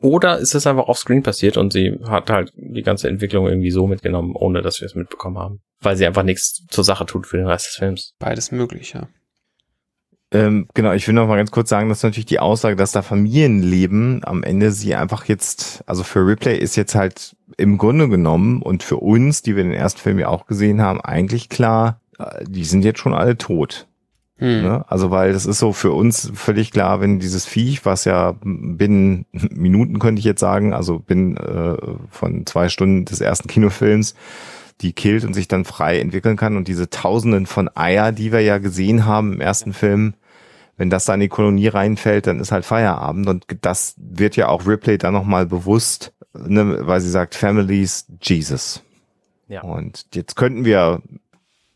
Oder ist es einfach offscreen passiert und sie hat halt die ganze Entwicklung irgendwie so mitgenommen, ohne dass wir es mitbekommen haben. Weil sie einfach nichts zur Sache tut für den Rest des Films. Beides möglich, ja. Ähm, genau, ich will noch mal ganz kurz sagen, dass natürlich die Aussage, dass da Familien leben, am Ende sie einfach jetzt, also für Ripley ist jetzt halt im Grunde genommen und für uns, die wir den ersten Film ja auch gesehen haben, eigentlich klar, äh, die sind jetzt schon alle tot. Hm. Ne? Also weil das ist so für uns völlig klar, wenn dieses Viech, was ja binnen Minuten könnte ich jetzt sagen, also binnen äh, von zwei Stunden des ersten Kinofilms, die killt und sich dann frei entwickeln kann und diese Tausenden von Eier, die wir ja gesehen haben im ersten Film, wenn das da in die Kolonie reinfällt, dann ist halt Feierabend und das wird ja auch Ripley dann nochmal bewusst, ne, weil sie sagt, Families, Jesus. Ja. Und jetzt könnten wir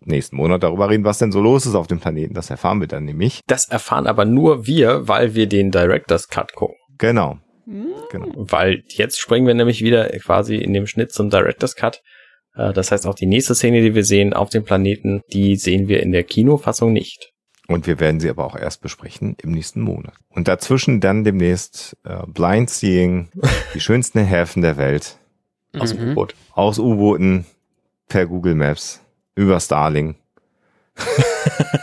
nächsten Monat darüber reden, was denn so los ist auf dem Planeten. Das erfahren wir dann nämlich. Das erfahren aber nur wir, weil wir den Director's Cut gucken. Genau. genau. Weil jetzt springen wir nämlich wieder quasi in dem Schnitt zum Director's Cut. Äh, Das heißt, auch die nächste Szene, die wir sehen auf dem Planeten, die sehen wir in der Kinofassung nicht. Und wir werden sie aber auch erst besprechen im nächsten Monat. Und dazwischen dann demnächst äh, Blind Seeing, die schönsten Häfen der Welt, Aus Mhm. U-Boot. aus U-Booten, per Google Maps, über Starling.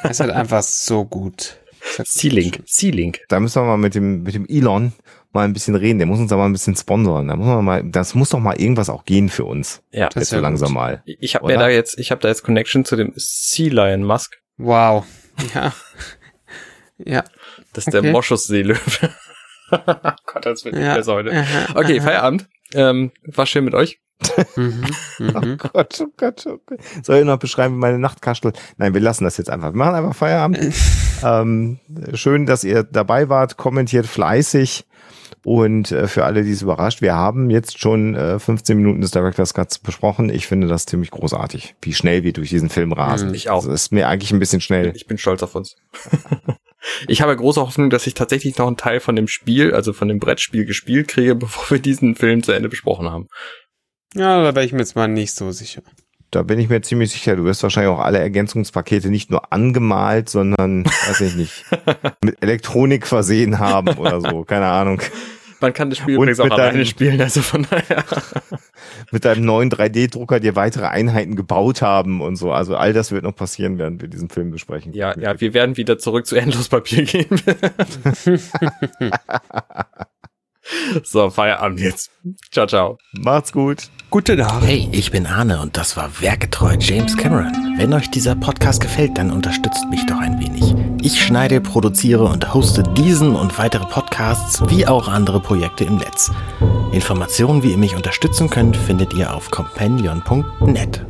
Das ist halt einfach so gut. Sea-Link. Sea-Link. Da müssen wir mal mit dem, mit dem Elon mal ein bisschen reden. Der muss uns da mal ein bisschen sponsoren. Da muss man mal, das muss doch mal irgendwas auch gehen für uns. Ja. Das Jetzt ist so ja langsam gut. mal. Ich habe mir da jetzt, ich habe da jetzt Connection zu dem Sea Lion Musk. Wow. Ja. Ja. Das ist der Okay. Moschusseelöwe. Gott, das wird nicht ja. besser heute. Okay. Feierabend. Ähm, war schön mit euch. Mhm. Mhm. Gott, oh Gott, oh Gott. Soll ich noch beschreiben, wie meine Nachtkastel? Nein, wir lassen das jetzt einfach. Wir machen einfach Feierabend. ähm, schön, dass ihr dabei wart. Kommentiert fleißig. Und äh, für alle, die es überrascht, wir haben jetzt schon äh, 15 Minuten des Director's Cuts besprochen. Ich finde das ziemlich großartig, wie schnell wir durch diesen Film rasen. Ich auch. Das ist mir eigentlich ein bisschen schnell. Ich bin stolz auf uns. Ich habe große Hoffnung, dass ich tatsächlich noch einen Teil von dem Spiel, also von dem Brettspiel gespielt kriege, bevor wir diesen Film zu Ende besprochen haben. Ja, da wäre ich mir jetzt mal nicht so sicher. Da bin ich mir ziemlich sicher, du wirst wahrscheinlich auch alle Ergänzungspakete nicht nur angemalt, sondern, weiß ich nicht, mit Elektronik versehen haben oder so, keine Ahnung. Man kann das Spiel Und übrigens auch alleine deinem- spielen, also von daher. Mit deinem neuen 3D-Drucker dir weitere Einheiten gebaut haben und so. Also all das wird noch passieren, während wir diesen Film besprechen. Ja, ja, wir werden wieder zurück zu Endlospapier gehen. so, Feierabend jetzt. Ciao, ciao. Macht's gut. Gute Nacht. Hey, ich bin Arne und das war Werketreu James Cameron. Wenn euch dieser Podcast gefällt, dann unterstützt mich doch ein wenig. Ich schneide, produziere und hoste diesen und weitere Podcasts wie auch andere Projekte im Netz. Informationen, wie ihr mich unterstützen könnt, findet ihr auf companion.net.